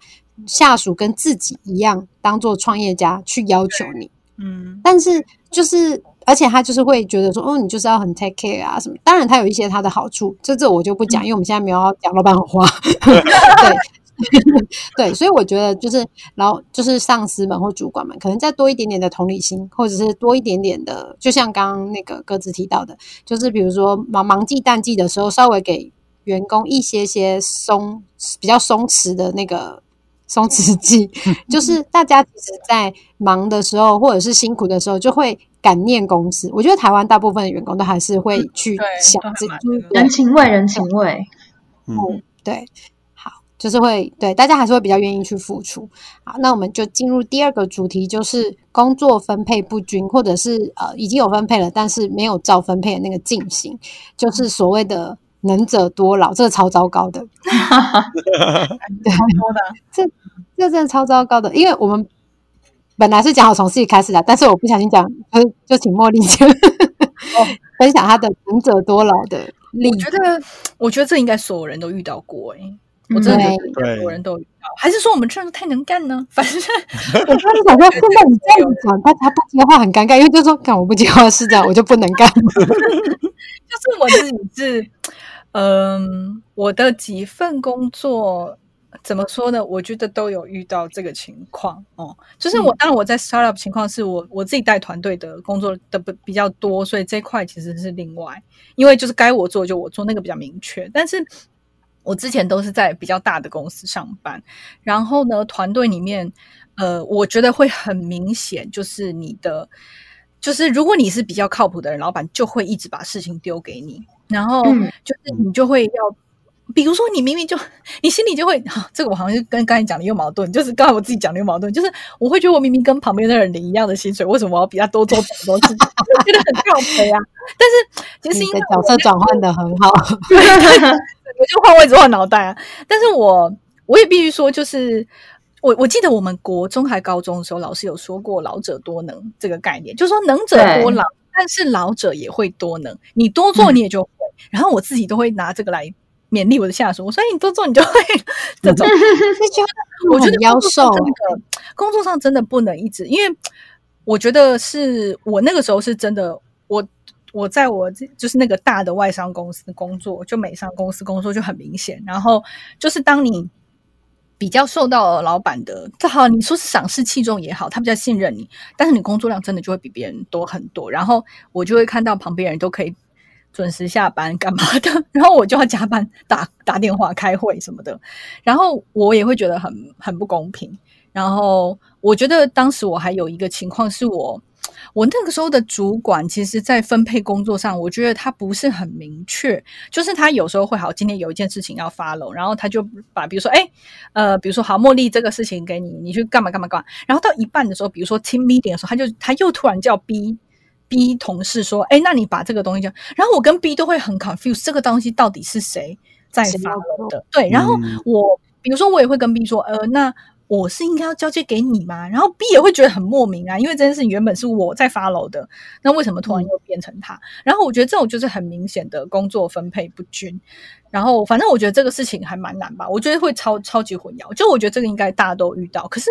下属跟自己一样当做创业家去要求你，嗯。但是就是而且他就是会觉得说，哦，你就是要很 take care 啊什么。当然他有一些他的好处，这这我就不讲，因为我们现在没有要讲老板好话，*laughs* *laughs* 对。*laughs* 对，所以我觉得就是，然后就是上司们或主管们，可能再多一点点的同理心，或者是多一点点的，就像刚刚那个鸽子提到的，就是比如说忙忙季淡季的时候，稍微给员工一些些松比较松弛的那个松弛剂，就是 *laughs* 大家其实，在忙的时候或者是辛苦的时候，就会感念公司。我觉得台湾大部分的员工都还是会去想这人情味，人情味，嗯，对。就是会对大家还是会比较愿意去付出。好，那我们就进入第二个主题，就是工作分配不均，或者是呃已经有分配了，但是没有照分配的那个进行，就是所谓的能者多劳，这个超糟糕的。*laughs* 对，*laughs* 这这真的超糟糕的，因为我们本来是讲好从自己开始的，但是我不小心讲，就就请茉莉姐 *laughs* 分享她的能者多劳的例子。我觉得，我觉得这应该所有人都遇到过，哎。我真的觉得很多人都遇到，还是说我们这样太能干呢？反正我刚才想说，现在你这样子讲，他他不接话很尴尬，因为就说看我不接话是这样，我就不能干。*laughs* 就是我自己是，嗯，我的几份工作怎么说呢？我觉得都有遇到这个情况哦。就是我当然我在 startup 情况是我我自己带团队的工作的比较多，所以这块其实是另外，因为就是该我做就我做，那个比较明确，但是。我之前都是在比较大的公司上班，然后呢，团队里面，呃，我觉得会很明显，就是你的，就是如果你是比较靠谱的人，老板就会一直把事情丢给你，然后就是你就会要，比如说你明明就你心里就会，这个我好像是跟刚才讲的有矛盾，就是刚才我自己讲的有矛盾，就是我会觉得我明明跟旁边的人领一样的薪水，为什么我要比他多做很多事情？*laughs* 觉得很靠谱啊。但是其实因为角色转换的很好。*laughs* 我就换位置换脑袋啊！但是我我也必须说，就是我我记得我们国中还高中的时候，老师有说过“老者多能”这个概念，就是说能者多劳，但是老者也会多能。你多做你也就会，然后我自己都会拿这个来勉励我的下属，我说：“哎，你多做，你就会这种。” *laughs* *laughs* 我觉得妖工作上兽真的，工作上真的不能一直，因为我觉得是我那个时候是真的，我我在我就是那个大的外商公司工作，就美商公司工作就很明显。然后就是当你比较受到老板的，这好你说是赏识器重也好，他比较信任你，但是你工作量真的就会比别人多很多。然后我就会看到旁边人都可以准时下班干嘛的，*laughs* 然后我就要加班打打电话开会什么的，然后我也会觉得很很不公平。然后我觉得当时我还有一个情况是我。我那个时候的主管，其实在分配工作上，我觉得他不是很明确，就是他有时候会好，今天有一件事情要 follow，然后他就把比如说，哎，呃，比如说好，茉莉这个事情给你，你去干嘛干嘛干嘛，然后到一半的时候，比如说 team meeting 的时候，他就他又突然叫 B B 同事说，哎，那你把这个东西讲，然后我跟 B 都会很 confused，这个东西到底是谁在谁要 follow 的？对，然后嗯我比如说我也会跟 B 说，呃，那。我是应该要交接给你吗？然后 B 也会觉得很莫名啊，因为这件事情原本是我在 follow 的，那为什么突然又变成他？然后我觉得这种就是很明显的工作分配不均。然后反正我觉得这个事情还蛮难吧，我觉得会超超级混淆。就我觉得这个应该大家都遇到，可是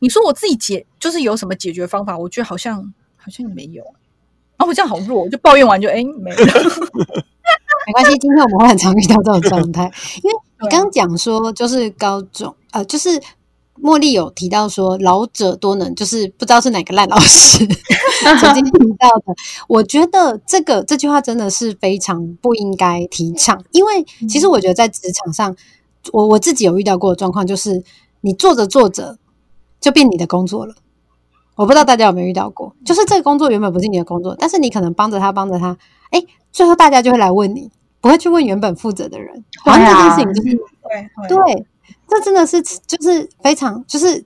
你说我自己解就是有什么解决方法？我觉得好像好像也没有。啊，我这样好弱，我就抱怨完就哎没了。没关系，今天我们会很常遇到这种状态，因为 *laughs* 你刚讲说，就是高中呃，就是茉莉有提到说老者多能，就是不知道是哪个烂老师 *laughs* 曾经提到的。我觉得这个这句话真的是非常不应该提倡，因为其实我觉得在职场上，我我自己有遇到过的状况，就是你做着做着就变你的工作了。我不知道大家有没有遇到过，就是这个工作原本不是你的工作，但是你可能帮着他，帮着他，哎，最后大家就会来问你，不会去问原本负责的人。好像这件事情就是对对，这真的是就是非常就是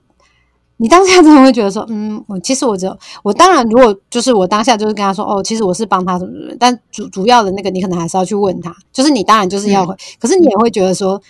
你当下真的会觉得说，嗯，我其实我只有我当然如果就是我当下就是跟他说，哦，其实我是帮他什么什么，但主主要的那个你可能还是要去问他，就是你当然就是要回，可是你也会觉得说。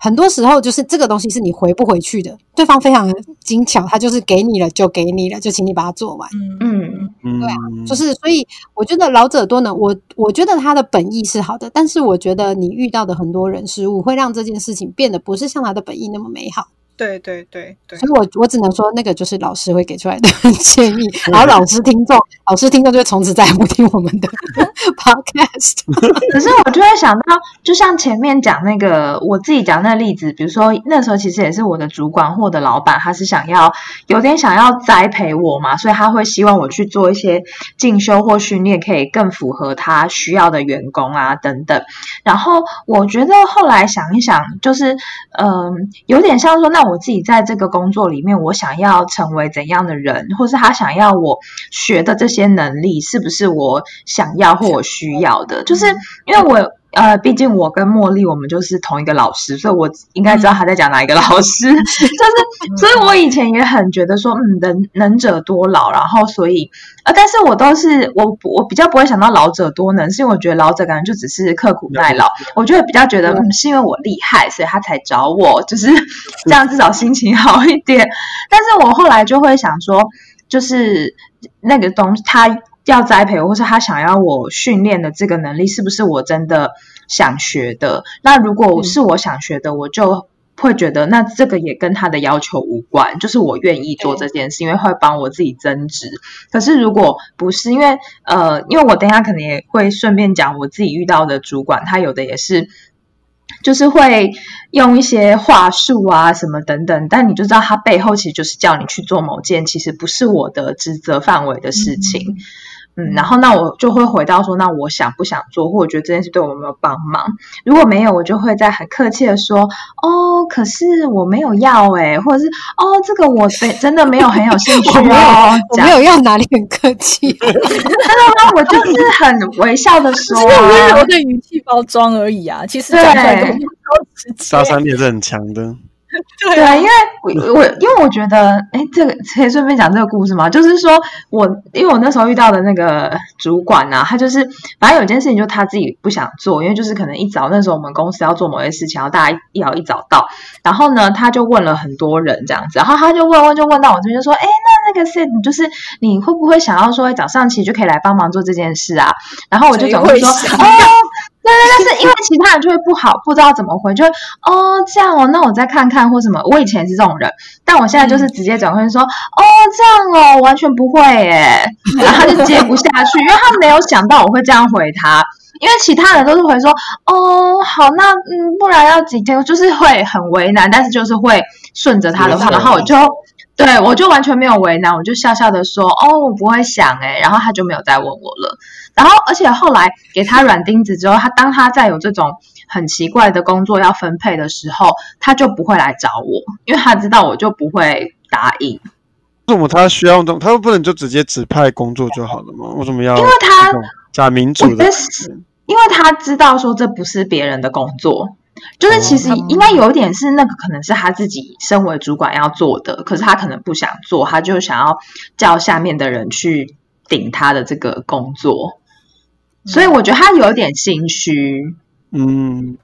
很多时候就是这个东西是你回不回去的，对方非常的精巧，他就是给你了就给你了，就请你把它做完。嗯。嗯，嗯，对啊就是所以我觉得老者多能，我我觉得他的本意是好的，但是我觉得你遇到的很多人事物会让这件事情变得不是像他的本意那么美好，对对对对所以我我只能说那个就是老师会给出来的 *laughs* 建议，*laughs* 然后老师听众老师听众就会从此再也不听我们的 *laughs* podcast。可是我就会想到，就像前面讲那个我自己讲那个例子，比如说那时候其实也是我的主管或者老板，他是想要有点想要栽培我嘛，所以他会希望我去做一些进修或训练，可以更符合他需要的员工啊等等。然后我觉得后来想一想，就是嗯，有点像说，那我我自己在这个工作里面，我想要成为怎样的人，或是他想要我学的这些能力，是不是我想要或我需要的？就是因为我。呃，毕竟我跟茉莉我们就是同一个老师，所以我应该知道他在讲哪一个老师。*laughs* 就是，所以我以前也很觉得说，嗯，能能者多劳，然后所以，呃，但是我都是我我比较不会想到老者多能，是因为我觉得老者感觉就只是刻苦耐劳，我就会比较觉得，嗯，是因为我厉害，所以他才找我，就是这样，至少心情好一点。但是我后来就会想说，就是那个东西，他要栽培，或是他想要我训练的这个能力，是不是我真的想学的？那如果是我想学的，我就会觉得，那这个也跟他的要求无关，就是我愿意做这件事，因为会帮我自己增值。可是如果不是，因为呃，因为我等一下可能也会顺便讲我自己遇到的主管，他有的也是。就是会用一些话术啊什么等等，但你就知道他背后其实就是叫你去做某件其实不是我的职责范围的事情。然后那我就会回到说，那我想不想做，或者觉得这件事对我有没有帮忙？如果没有，我就会在很客气的说，哦，可是我没有要诶、或者是哦，这个我真真的没有很有兴趣 *laughs* 我没有哦，我没有要哪里很客气，*laughs* 真的吗？我就是很微笑的 *laughs* 说、只是温柔啊，的语气包装而已啊，其实对。杀伤力也是很强的。*laughs* 对，对啊因为我我因为我觉得，哎，这个可以顺便讲这个故事嘛？就是说我因为我那时候遇到的那个主管呢、他就是反正有件事情就他自己不想做，因为就是可能一早那时候我们公司要做某些事情，然后大家一要一早到，然后呢他就问了很多人这样子，然后他就问问就问到我这边就说，哎，那那个是你就是你会不会想要说早上其实就可以来帮忙做这件事啊？然后我就谁总会说，哦，对对，但是因为其他人就会不好，不知道怎么回，就会哦这样哦，那我再看看或什么。我以前是这种人，但我现在就是直接转会说哦这样哦，完全不会耶，然后他就接不下去，因为他没有想到我会这样回他。因为其他人都是会说哦好，那嗯不然要几天，就是会很为难，但是就是会顺着他的话，然后我就对我就完全没有为难，我就笑笑的说哦我不会想哎，然后他就没有再问我了。然后而且后来给他软钉子之后，他当他在有这种很奇怪的工作要分配的时候，他就不会来找我，因为他知道我就不会答应。为什么他需要这种？他不能就直接指派工作就好了吗？为什么要？因为他假民主的。因为他知道说这不是别人的工作，就是其实应该有一点是那个可能是他自己身为主管要做的，可是他可能不想做，他就想要叫下面的人去顶他的这个工作，所以我觉得他有点心虚。嗯，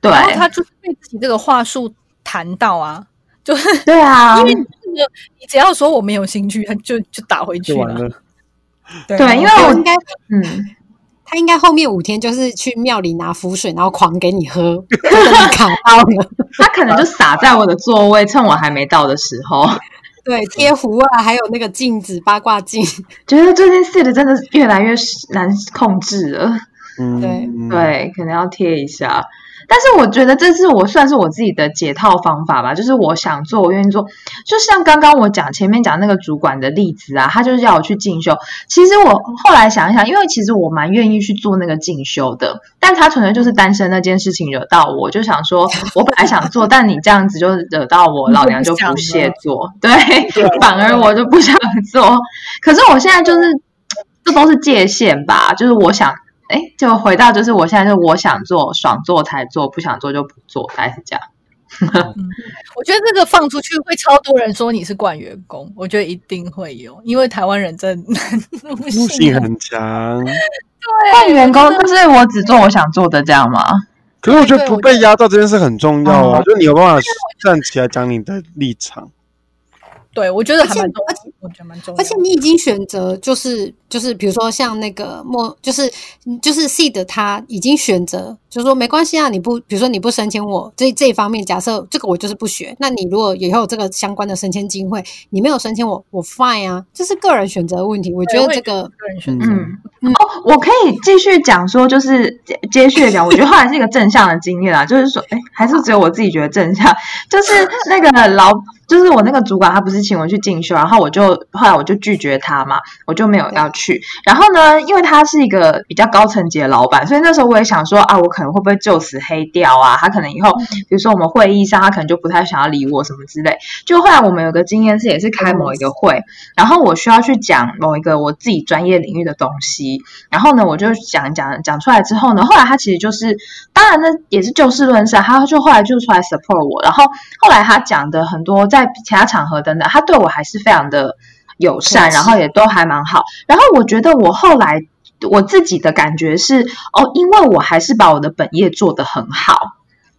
对，他就是被自己这个话术谈到啊，就是对啊，因为这个你只要说我没有兴趣，他就就打回去了。对，因为我应该嗯。他应该后面五天就是去庙里拿符水，然后狂给你喝，*laughs* 卡到了。他可能就洒在我的座位，趁我还没到的时候。对，贴符啊，还有那个镜子八卦镜。*laughs* 觉得最近四的真的越来越难控制了。嗯，对对，可能要贴一下。但是我觉得这是我算是我自己的解套方法吧，就是我想做，我愿意做。就像刚刚我讲前面讲那个主管的例子啊，他就是要我去进修。其实我后来想一想，因为其实我蛮愿意去做那个进修的，但他纯粹就是单身那件事情惹到我，就想说，我本来想做，*laughs* 但你这样子就惹到我，老娘就不屑做。对，反而我就不想做。可是我现在就是，这都是界限吧，就是我想。哎，就回到就是我现在是我想做，爽做才做，不想做就不做，大概是这样。*laughs* 我觉得这个放出去会超多人说你是惯员工，我觉得一定会有，因为台湾人真奴性 *laughs* 很强。对，惯员工就是我只做我想做的这样吗？可是我觉得不被压榨这件事很重要啊，就你有办法站起来讲你的立场。对，我觉得还蛮重，而且我觉得蛮重要。而且你已经选择，就是就是，比如说像那个莫，就是就是 seed，他已经选择，就是说没关系啊，你不，比如说你不申请我这这一方面，假设这个我就是不学，那你如果以后这个相关的升迁机会，你没有申请我，我 fine 啊，这是个人选择的问题。我觉得这个个人选择，嗯哦，我可以继续讲说，就是接续讲，我觉得后来是一个正向的经验啊，就是说，哎，还是只有我自己觉得正向，就是那个老。就是我那个主管，他不是请我去进修，然后我就后来我就拒绝他嘛，我就没有要去。然后呢，因为他是一个比较高层级的老板，所以那时候我也想说啊，我可能会不会就此黑掉啊？他可能以后，比如说我们会议上，他可能就不太想要理我什么之类。就后来我们有个经验是，也是开某一个会，然后我需要去讲某一个我自己专业领域的东西，然后呢，我就讲讲讲出来之后呢，后来他其实就是，当然呢也是就事论事，他就后来就出来 support 我，然后后来他讲的很多在。在其他场合等等，他对我还是非常的友善，然后也都还蛮好。然后我觉得我后来我自己的感觉是，哦，因为我还是把我的本业做得很好，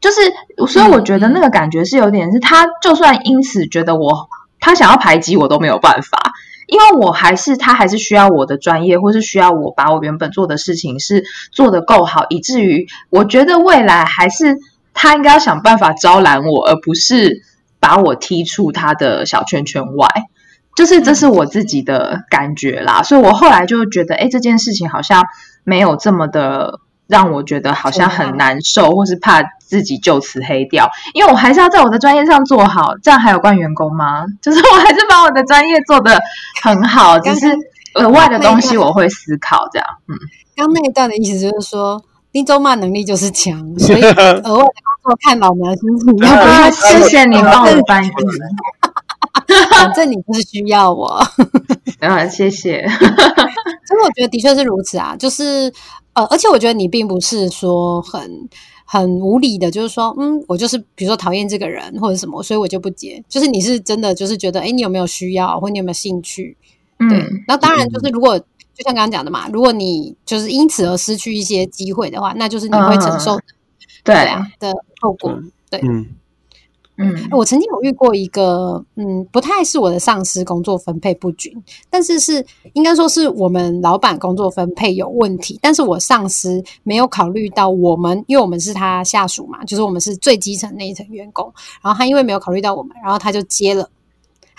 就是所以我觉得那个感觉是有点是，他就算因此觉得我他想要排挤我都没有办法，因为我还是他还是需要我的专业，或是需要我把我原本做的事情是做得够好，以至于我觉得未来还是他应该要想办法招揽我，而不是。把我踢出他的小圈圈外，就是这是我自己的感觉啦。所以我后来就觉得，哎，这件事情好像没有这么的让我觉得好像很难受，或是怕自己就此黑掉。因为我还是要在我的专业上做好。这样还有关员工吗？*laughs* 就是我还是把我的专业做得很好，只是额外的东西我会思考。这样，嗯，刚那一段的意思就是说。丁周骂能力就是强，所以 *laughs* 额外的工作看老娘心情。*laughs* 要不要谢谢你帮我翻译？*laughs* 反正你不是需要我。啊，谢谢。所以我觉得的确是如此啊，就是呃，而且我觉得你并不是说很很无理的，就是说，嗯，我就是比如说讨厌这个人或者什么，所以我就不接。就是你是真的就是觉得，哎，你有没有需要，或你有没有兴趣？对，那当然就是如果。就像刚刚讲的嘛，如果你就是因此而失去一些机会的话，那就是你会承受对的后果。对，嗯，嗯我曾经有遇过一个，嗯，不太是我的上司工作分配不均，但是是应该说是我们老板工作分配有问题，但是我上司没有考虑到我们，因为我们是他下属嘛，就是我们是最基层那一层员工，然后他因为没有考虑到我们，然后他就接了，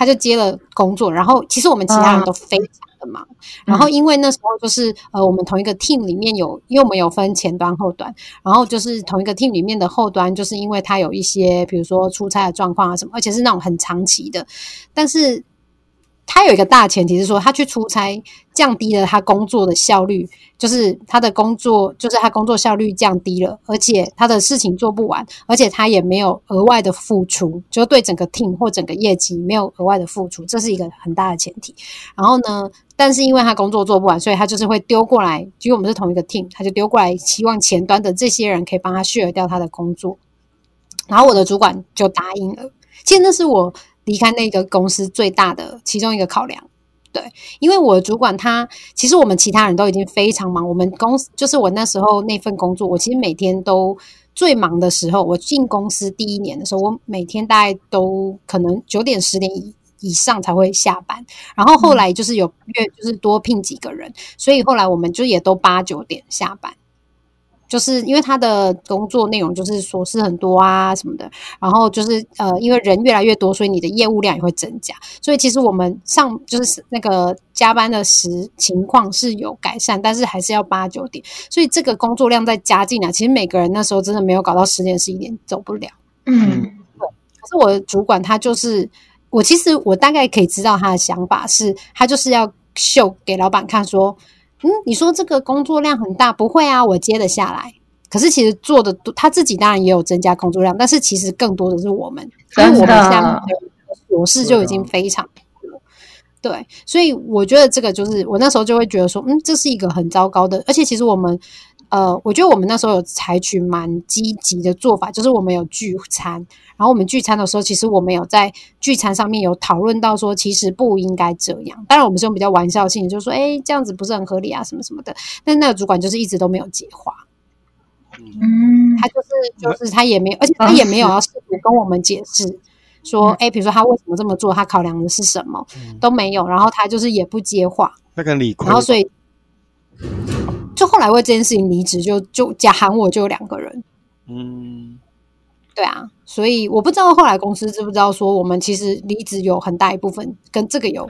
他就接了工作，然后其实我们其他人都非常的忙，然后因为那时候就是呃，我们同一个 team 里面有，因为我们有分前端后端，然后就是同一个 team 里面的后端，就是因为他有一些比如说出差的状况啊什么，而且是那种很长期的，但是他有一个大前提是说，他去出差降低了他工作的效率，就是他的工作就是他工作效率降低了，而且他的事情做不完，而且他也没有额外的付出，就对整个 team 或整个业绩没有额外的付出，这是一个很大的前提。然后呢，但是因为他工作做不完，所以他就是会丢过来，因为我们是同一个 team，他就丢过来，希望前端的这些人可以帮他 share 掉他的工作。然后我的主管就答应了。其实那是我离开那个公司最大的其中一个考量。对，因为我主管他其实我们其他人都已经非常忙，我们公司就是我那时候那份工作，我其实每天都最忙的时候，我进公司第一年的时候，我每天大概都可能九点十点以以上才会下班，然后后来就是有越就是多聘几个人，所以后来我们就也都八九点下班。就是因为他的工作内容就是琐事很多啊什么的，然后就是呃，因为人越来越多，所以你的业务量也会增加。所以其实我们上就是那个加班的时情况是有改善，但是还是要八九点。所以这个工作量再加进来，其实每个人那时候真的没有搞到十点十一点走不了。嗯可是我的主管他就是我，其实我大概可以知道他的想法是，他就是要秀给老板看说。嗯，你说这个工作量很大，不会啊，我接得下来。可是其实做的他自己当然也有增加工作量，但是其实更多的是我们，因为我们现在琐事就已经非常多。对，所以我觉得这个就是我那时候就会觉得说，嗯，这是一个很糟糕的。而且其实我们，呃，我觉得我们那时候有采取蛮积极的做法，就是我们有聚餐。然后我们聚餐的时候，其实我们有在聚餐上面有讨论到说，其实不应该这样。当然，我们是用比较玩笑性，就是说，哎，这样子不是很合理啊，什么什么的。但那个主管就是一直都没有接话，嗯，他就是就是他也没有，而且他也没有要试图跟我们解释说，哎，比如说他为什么这么做，他考量的是什么，都没有。然后他就是也不接话，那跟理亏。然后所以就后来为这件事情离职，就就假喊我就有两个人，嗯。对啊，所以我不知道后来公司知不知道说，我们其实离职有很大一部分跟这个有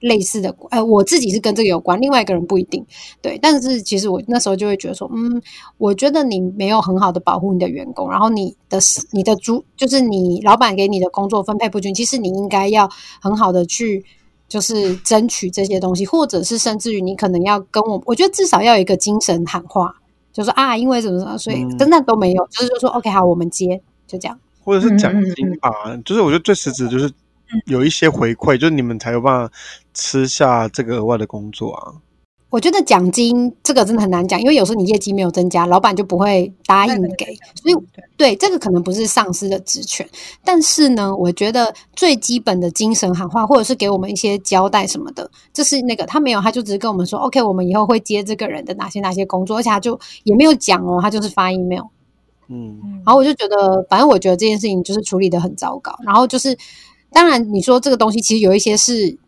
类似的，呃，我自己是跟这个有关，另外一个人不一定。对，但是其实我那时候就会觉得说，嗯，我觉得你没有很好的保护你的员工，然后你的你的主就是你老板给你的工作分配不均，其实你应该要很好的去就是争取这些东西，或者是甚至于你可能要跟我，我觉得至少要有一个精神喊话，就说啊，因为什么什么，所以真的都没有，就是就说 OK 好，我们接。就这样，或者是奖金吧，就是我觉得最实质就是有一些回馈，就是你们才有办法吃下这个额外的工作啊。我觉得奖金这个真的很难讲，因为有时候你业绩没有增加，老板就不会答应给，所以对这个可能不是上司的职权。但是呢，我觉得最基本的精神喊话，或者是给我们一些交代什么的，这是那个他没有，他就只是跟我们说，OK，我们以后会接这个人的哪些哪些工作，而且他就也没有讲哦，他就是发 email。嗯，然后我就觉得，反正我觉得这件事情就是处理的很糟糕。然后就是，当然你说这个东西其实有一些是，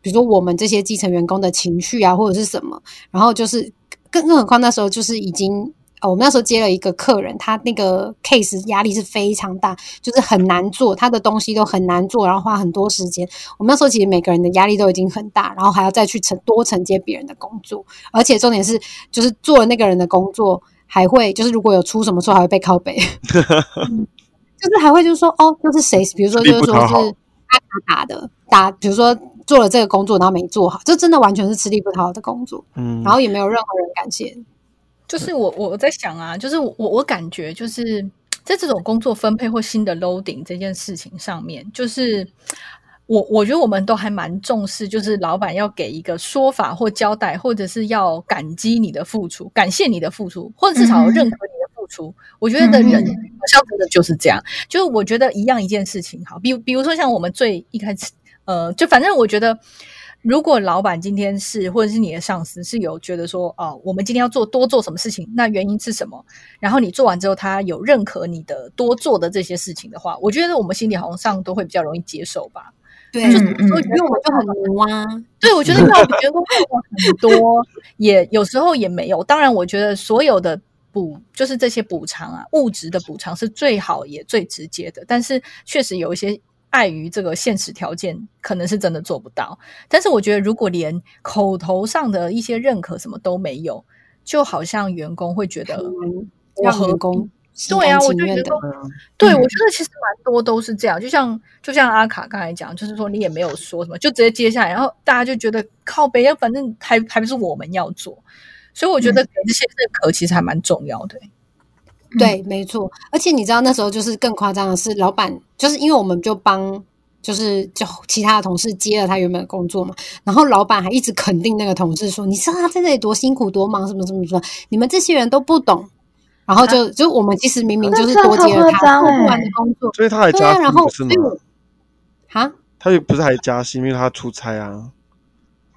比如说我们这些基层员工的情绪啊，或者是什么。然后就是更更何况那时候就是已经，哦，我们那时候接了一个客人，他那个 case 压力是非常大，就是很难做，他的东西都很难做，然后花很多时间。我们那时候其实每个人的压力都已经很大，然后还要再去承多承接别人的工作，而且重点是就是做了那个人的工作。还会就是如果有出什么错，还会被拷贝，*laughs* 就是还会就是说哦，就是谁，比如说就是说是阿卡打的打，比如说做了这个工作然后没做好，这真的完全是吃力不讨好的工作，嗯，然后也没有任何人感谢。就是我我在想啊，就是我我感觉就是在这种工作分配或新的 loading 这件事情上面，就是。我我觉得我们都还蛮重视，就是老板要给一个说法或交代，或者是要感激你的付出，感谢你的付出，或者至少认可你的付出。我觉得的人好像真的就是这样，就是我觉得一样一件事情，好，比比如说像我们最一开始，呃，就反正我觉得如果老板今天是或者是你的上司是有觉得说，哦，我们今天要做多做什么事情，那原因是什么？然后你做完之后，他有认可你的多做的这些事情的话，我觉得我们心里好像上都会比较容易接受吧。对，嗯就是嗯说因为我就很牛啊，*laughs* 对，我觉得要员工做很多，也有时候也没有。当然，我觉得所有的补就是这些补偿啊，物质的补偿是最好也最直接的。但是确实有一些碍于这个现实条件，可能是真的做不到。但是我觉得，如果连口头上的一些认可什么都没有，就好像员工会觉得嗯我让何必员工心对啊，我就觉得，嗯对，嗯我觉得其实蛮多都是这样，就像就像阿卡刚才讲，就是说你也没有说什么，就直接接下来，然后大家就觉得靠北，反正还还不是我们要做，所以我觉得给这些认可其实还蛮重要的。对，没错。而且你知道那时候就是更夸张的是，老板就是因为我们就帮。就是就其他的同事接了他原本的工作嘛，然后老板还一直肯定那个同事说：“你知道他在那里多辛苦多忙，什么什么什么，你们这些人都不懂。”然后就就我们其实明明就是多接了他不完的工作，所以他还加薪然后不是吗所以？我哈他也不是还加薪，因为他出差啊。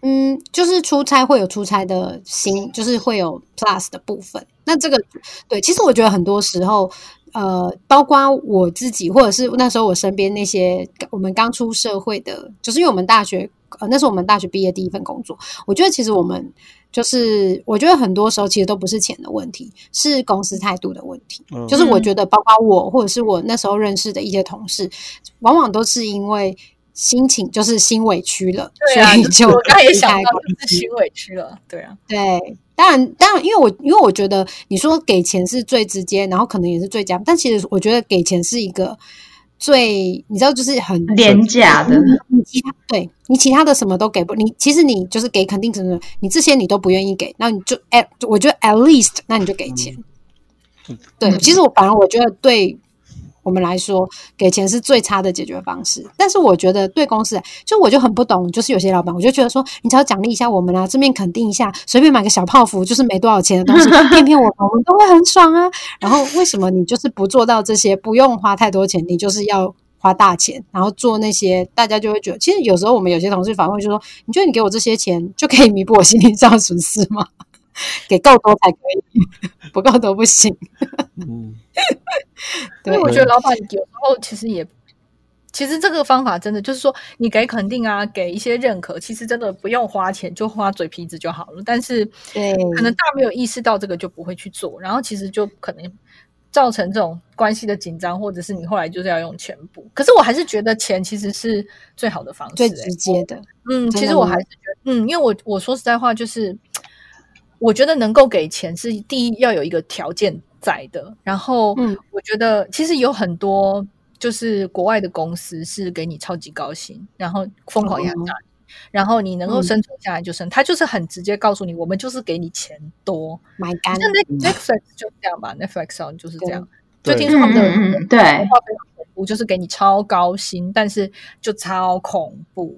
嗯，就是出差会有出差的薪，就是会有 plus 的部分。那这个对，其实我觉得很多时候，呃，包括我自己，或者是那时候我身边那些我们刚出社会的，就是因为我们大学，呃，那是我们大学毕业第一份工作。我觉得其实我们就是，我觉得很多时候其实都不是钱的问题，是公司态度的问题。嗯就是我觉得，包括我或者是我那时候认识的一些同事，往往都是因为心情就是心委屈了，对啊，所以就就是我刚也想到是心委屈了，对啊，对，当然，当然，因为我因为我觉得你说给钱是最直接，然后可能也是最佳，但其实我觉得给钱是一个最，你知道，就是很廉价的，你其他对你其他的什么都给不，你其实你就是给肯定什么，你这些你都不愿意给，那你就 at 我觉得 at least 那你就给钱。对，嗯。其实我反而我觉得对我们来说，给钱是最差的解决方式。但是我觉得对公司来，就我就很不懂，就是有些老板，我就觉得说，你只要奖励一下我们啊，正面肯定一下，随便买个小泡芙，就是没多少钱的东西，*laughs* 骗骗我们，我们都会很爽啊。然后为什么你就是不做到这些，不用花太多钱，你就是要花大钱，然后做那些，大家就会觉得，其实有时候我们有些同事反馈就说，你觉得你给我这些钱就可以弥补我心理上的损失吗？*laughs* 给够多才可以，*laughs* 不够多不行。嗯，对因为我觉得老板有时候其实也，其实这个方法真的就是说，你给肯定啊，给一些认可，其实真的不用花钱，就花嘴皮子就好了。但是对，可能大家没有意识到这个，就不会去做，然后其实就可能造成这种关系的紧张，或者是你后来就是要用钱补。可是我还是觉得钱其实是最好的方式、最欸直接的。嗯，其实我还是觉得，嗯，因为我我说实在话，就是我觉得能够给钱是第一要有一个条件在的，然后嗯我觉得其实有很多就是国外的公司是给你超级高薪，然后疯狂压榨你。然后你能够嗯生存下来就生，他就是很直接告诉你，我们就是给你钱多。My God，像 Netflix 就这样吧，Netflix 上就是这样。就听说他们的对话非常恐怖，就是给你超高薪，但是就超恐怖。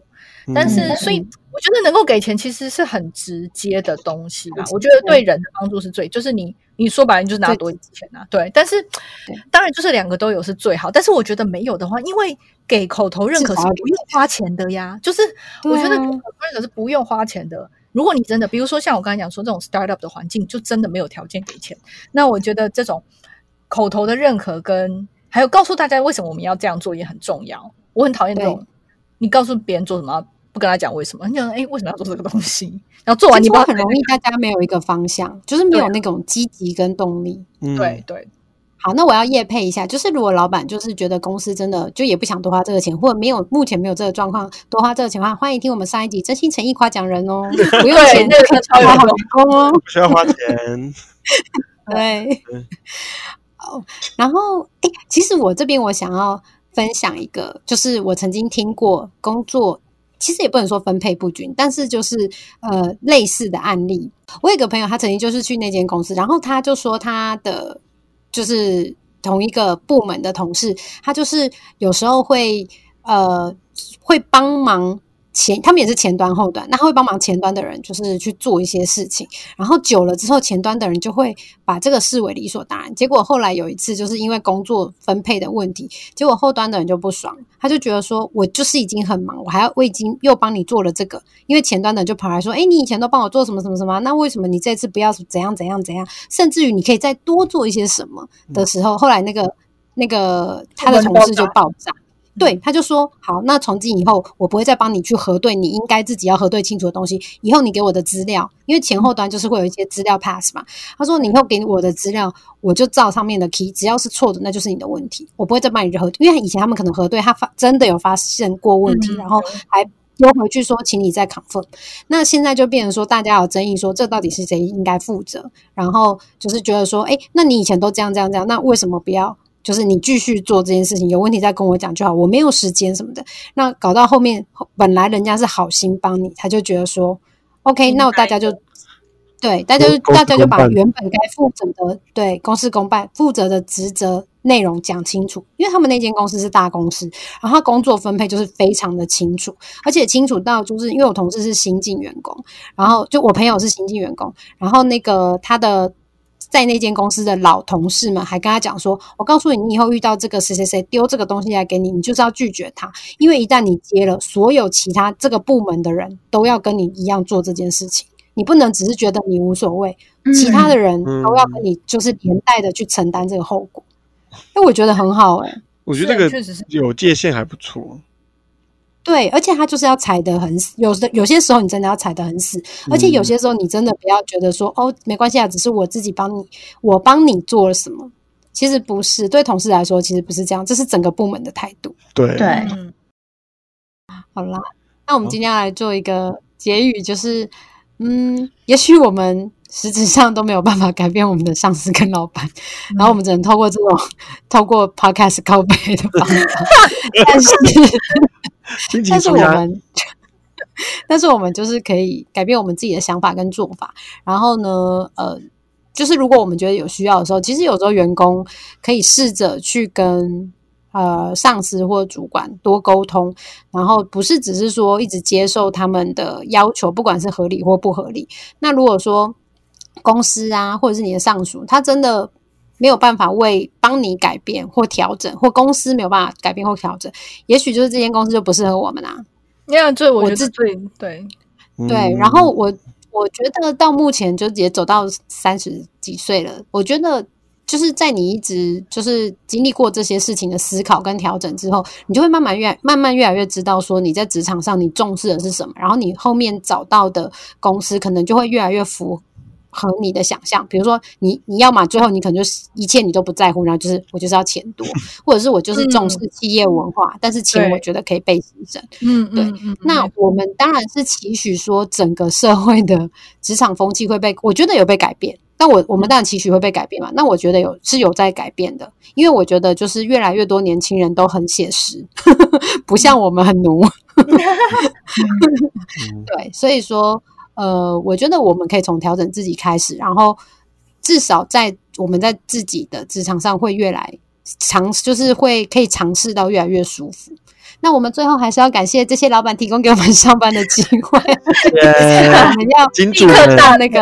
但是，嗯所以我觉得能够给钱其实是很直接的东西啦。我觉得对人的帮助是最，就是你你说白了你就是拿多一点钱啊，对。但是对当然就是两个都有是最好，但是我觉得没有的话，因为给口头认可是不用花钱的呀，就是我觉得口头认可是不用花钱的。如果你真的，比如说像我刚才讲说这种 startup 的环境，就真的没有条件给钱，那我觉得这种口头的认可跟还有告诉大家为什么我们要这样做也很重要。我很讨厌这种你告诉别人做什么，不跟他讲为什么，你讲哎为什么要做这个东西，然后做完你不很容易大家没有一个方向，就是没有那种积极跟动力。嗯。对对。好，那我要业配一下，就是如果老板就是觉得公司真的就也不想多花这个钱，或者没有目前没有这个状况多花这个钱的话，欢迎听我们上一集真心诚意夸奖人哦，*laughs* 不用对钱那个真的超有好员工哦。不需要花钱。*laughs* 对。然后诶，其实我这边我想要分享一个，就是我曾经听过工作，其实也不能说分配不均，但是就是呃类似的案例。我有个朋友，他曾经就是去那间公司，然后他就说他的就是同一个部门的同事，他就是有时候会呃会帮忙前他们也是前端后端，那他会帮忙前端的人就是去做一些事情，然后久了之后，前端的人就会把这个视为理所当然。结果后来有一次，就是因为工作分配的问题，结果后端的人就不爽，他就觉得说，我就是已经很忙，我还要我已经又帮你做了这个，因为前端的人就跑来说，哎，你以前都帮我做什么什么什么，那为什么你这次不要怎样怎样怎样？甚至于你可以再多做一些什么的时候，后来那个那个他的同事就爆炸。对，他就说好，那从今以后我不会再帮你去核对你应该自己要核对清楚的东西。以后你给我的资料，因为前后端就是会有一些资料 pass 嘛。他说你以后给我的资料，我就照上面的 key，只要是错的，那就是你的问题，我不会再帮你核对。因为以前他们可能核对他发真的有发现过问题，然后还丢回去说请你再 confirm。那现在就变成说大家有争议，说这到底是谁应该负责？然后就是觉得说，哎，那你以前都这样这样这样，那为什么不要？就是你继续做这件事情，有问题再跟我讲就好。我没有时间什么的。那搞到后面，本来人家是好心帮你，他就觉得说，OK，那大家就对，大家就大家就把原本该负责的对公事公办负责的职责内容讲清楚。因为他们那间公司是大公司，然后工作分配就是非常的清楚，而且清楚到就是因为我同事是新进员工，然后就我朋友是新进员工，然后那个他的。在那间公司的老同事们还跟他讲说：“我告诉你，你以后遇到这个谁谁谁丢这个东西来给你，你就是要拒绝他，因为一旦你接了，所有其他这个部门的人都要跟你一样做这件事情，你不能只是觉得你无所谓，其他的人都要跟你就是连带的去承担这个后果。哎，我觉得很好，哎，我觉得这个确实是有界限还不错。”对，而且他就是要踩得很死，有的有些时候你真的要踩得很死，而且有些时候你真的不要觉得说哦没关系啊，只是我自己帮你，我帮你做了什么，其实不是，对同事来说其实不是这样，这是整个部门的态度。对。对，嗯好啦，那我们今天要来做一个结语，就是嗯，也许我们实质上都没有办法改变我们的上司跟老板，然后我们只能透过这种 *laughs* 透过 podcast 告白的方法，但是。*laughs* 但是我们，*laughs* 但是我们就是可以改变我们自己的想法跟做法。然后呢，呃，就是如果我们觉得有需要的时候，其实有时候员工可以试着去跟呃上司或主管多沟通，然后不是只是说一直接受他们的要求，不管是合理或不合理。那如果说公司啊，或者是你的上属，他真的。没有办法为帮你改变或调整，或公司没有办法改变或调整，也许就是这间公司就不适合我们啊。那样这我觉得对对对。然后我我觉得到目前就也走到三十几岁了，我觉得就是在你一直就是经历过这些事情的思考跟调整之后，你就会慢慢越慢慢越来越知道说你在职场上你重视的是什么，然后你后面找到的公司可能就会越来越符。和你的想象，比如说你你要嘛，最后你可能就是一切你都不在乎，然后就是我就是要钱多，*laughs* 或者是我就是重视企业文化，但是钱我觉得可以被牺牲。嗯，对。那我们当然是期许说整个社会的职场风气会被，我觉得有被改变。但我我们当然期许会被改变嘛？那我觉得有是有在改变的，因为我觉得就是越来越多年轻人都很写实，*laughs* 不像我们很奴。*laughs* 对，所以说。呃，我觉得我们可以从调整自己开始，然后至少在我们在自己的职场上会越来尝，就是会可以尝试到越来越舒服。那我们最后还是要感谢这些老板提供给我们上班的机会 *laughs* *laughs* 我们要金主们到那个，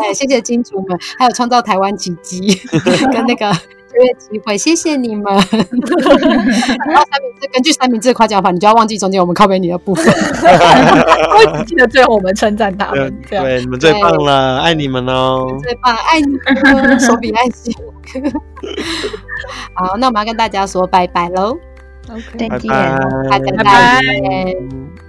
对，谢谢金主们，还有创造台湾奇迹 *laughs* 跟那个。就业机会，谢谢你们。然后三明治，根据三明治夸奖法，你就要忘记中间我们靠背你的部分。我记得最后我们称赞他们，对，你们最棒了，爱你们哦，最棒，爱你们，手比爱心。好，那我们要跟大家说拜拜喽。OK，再见，拜拜。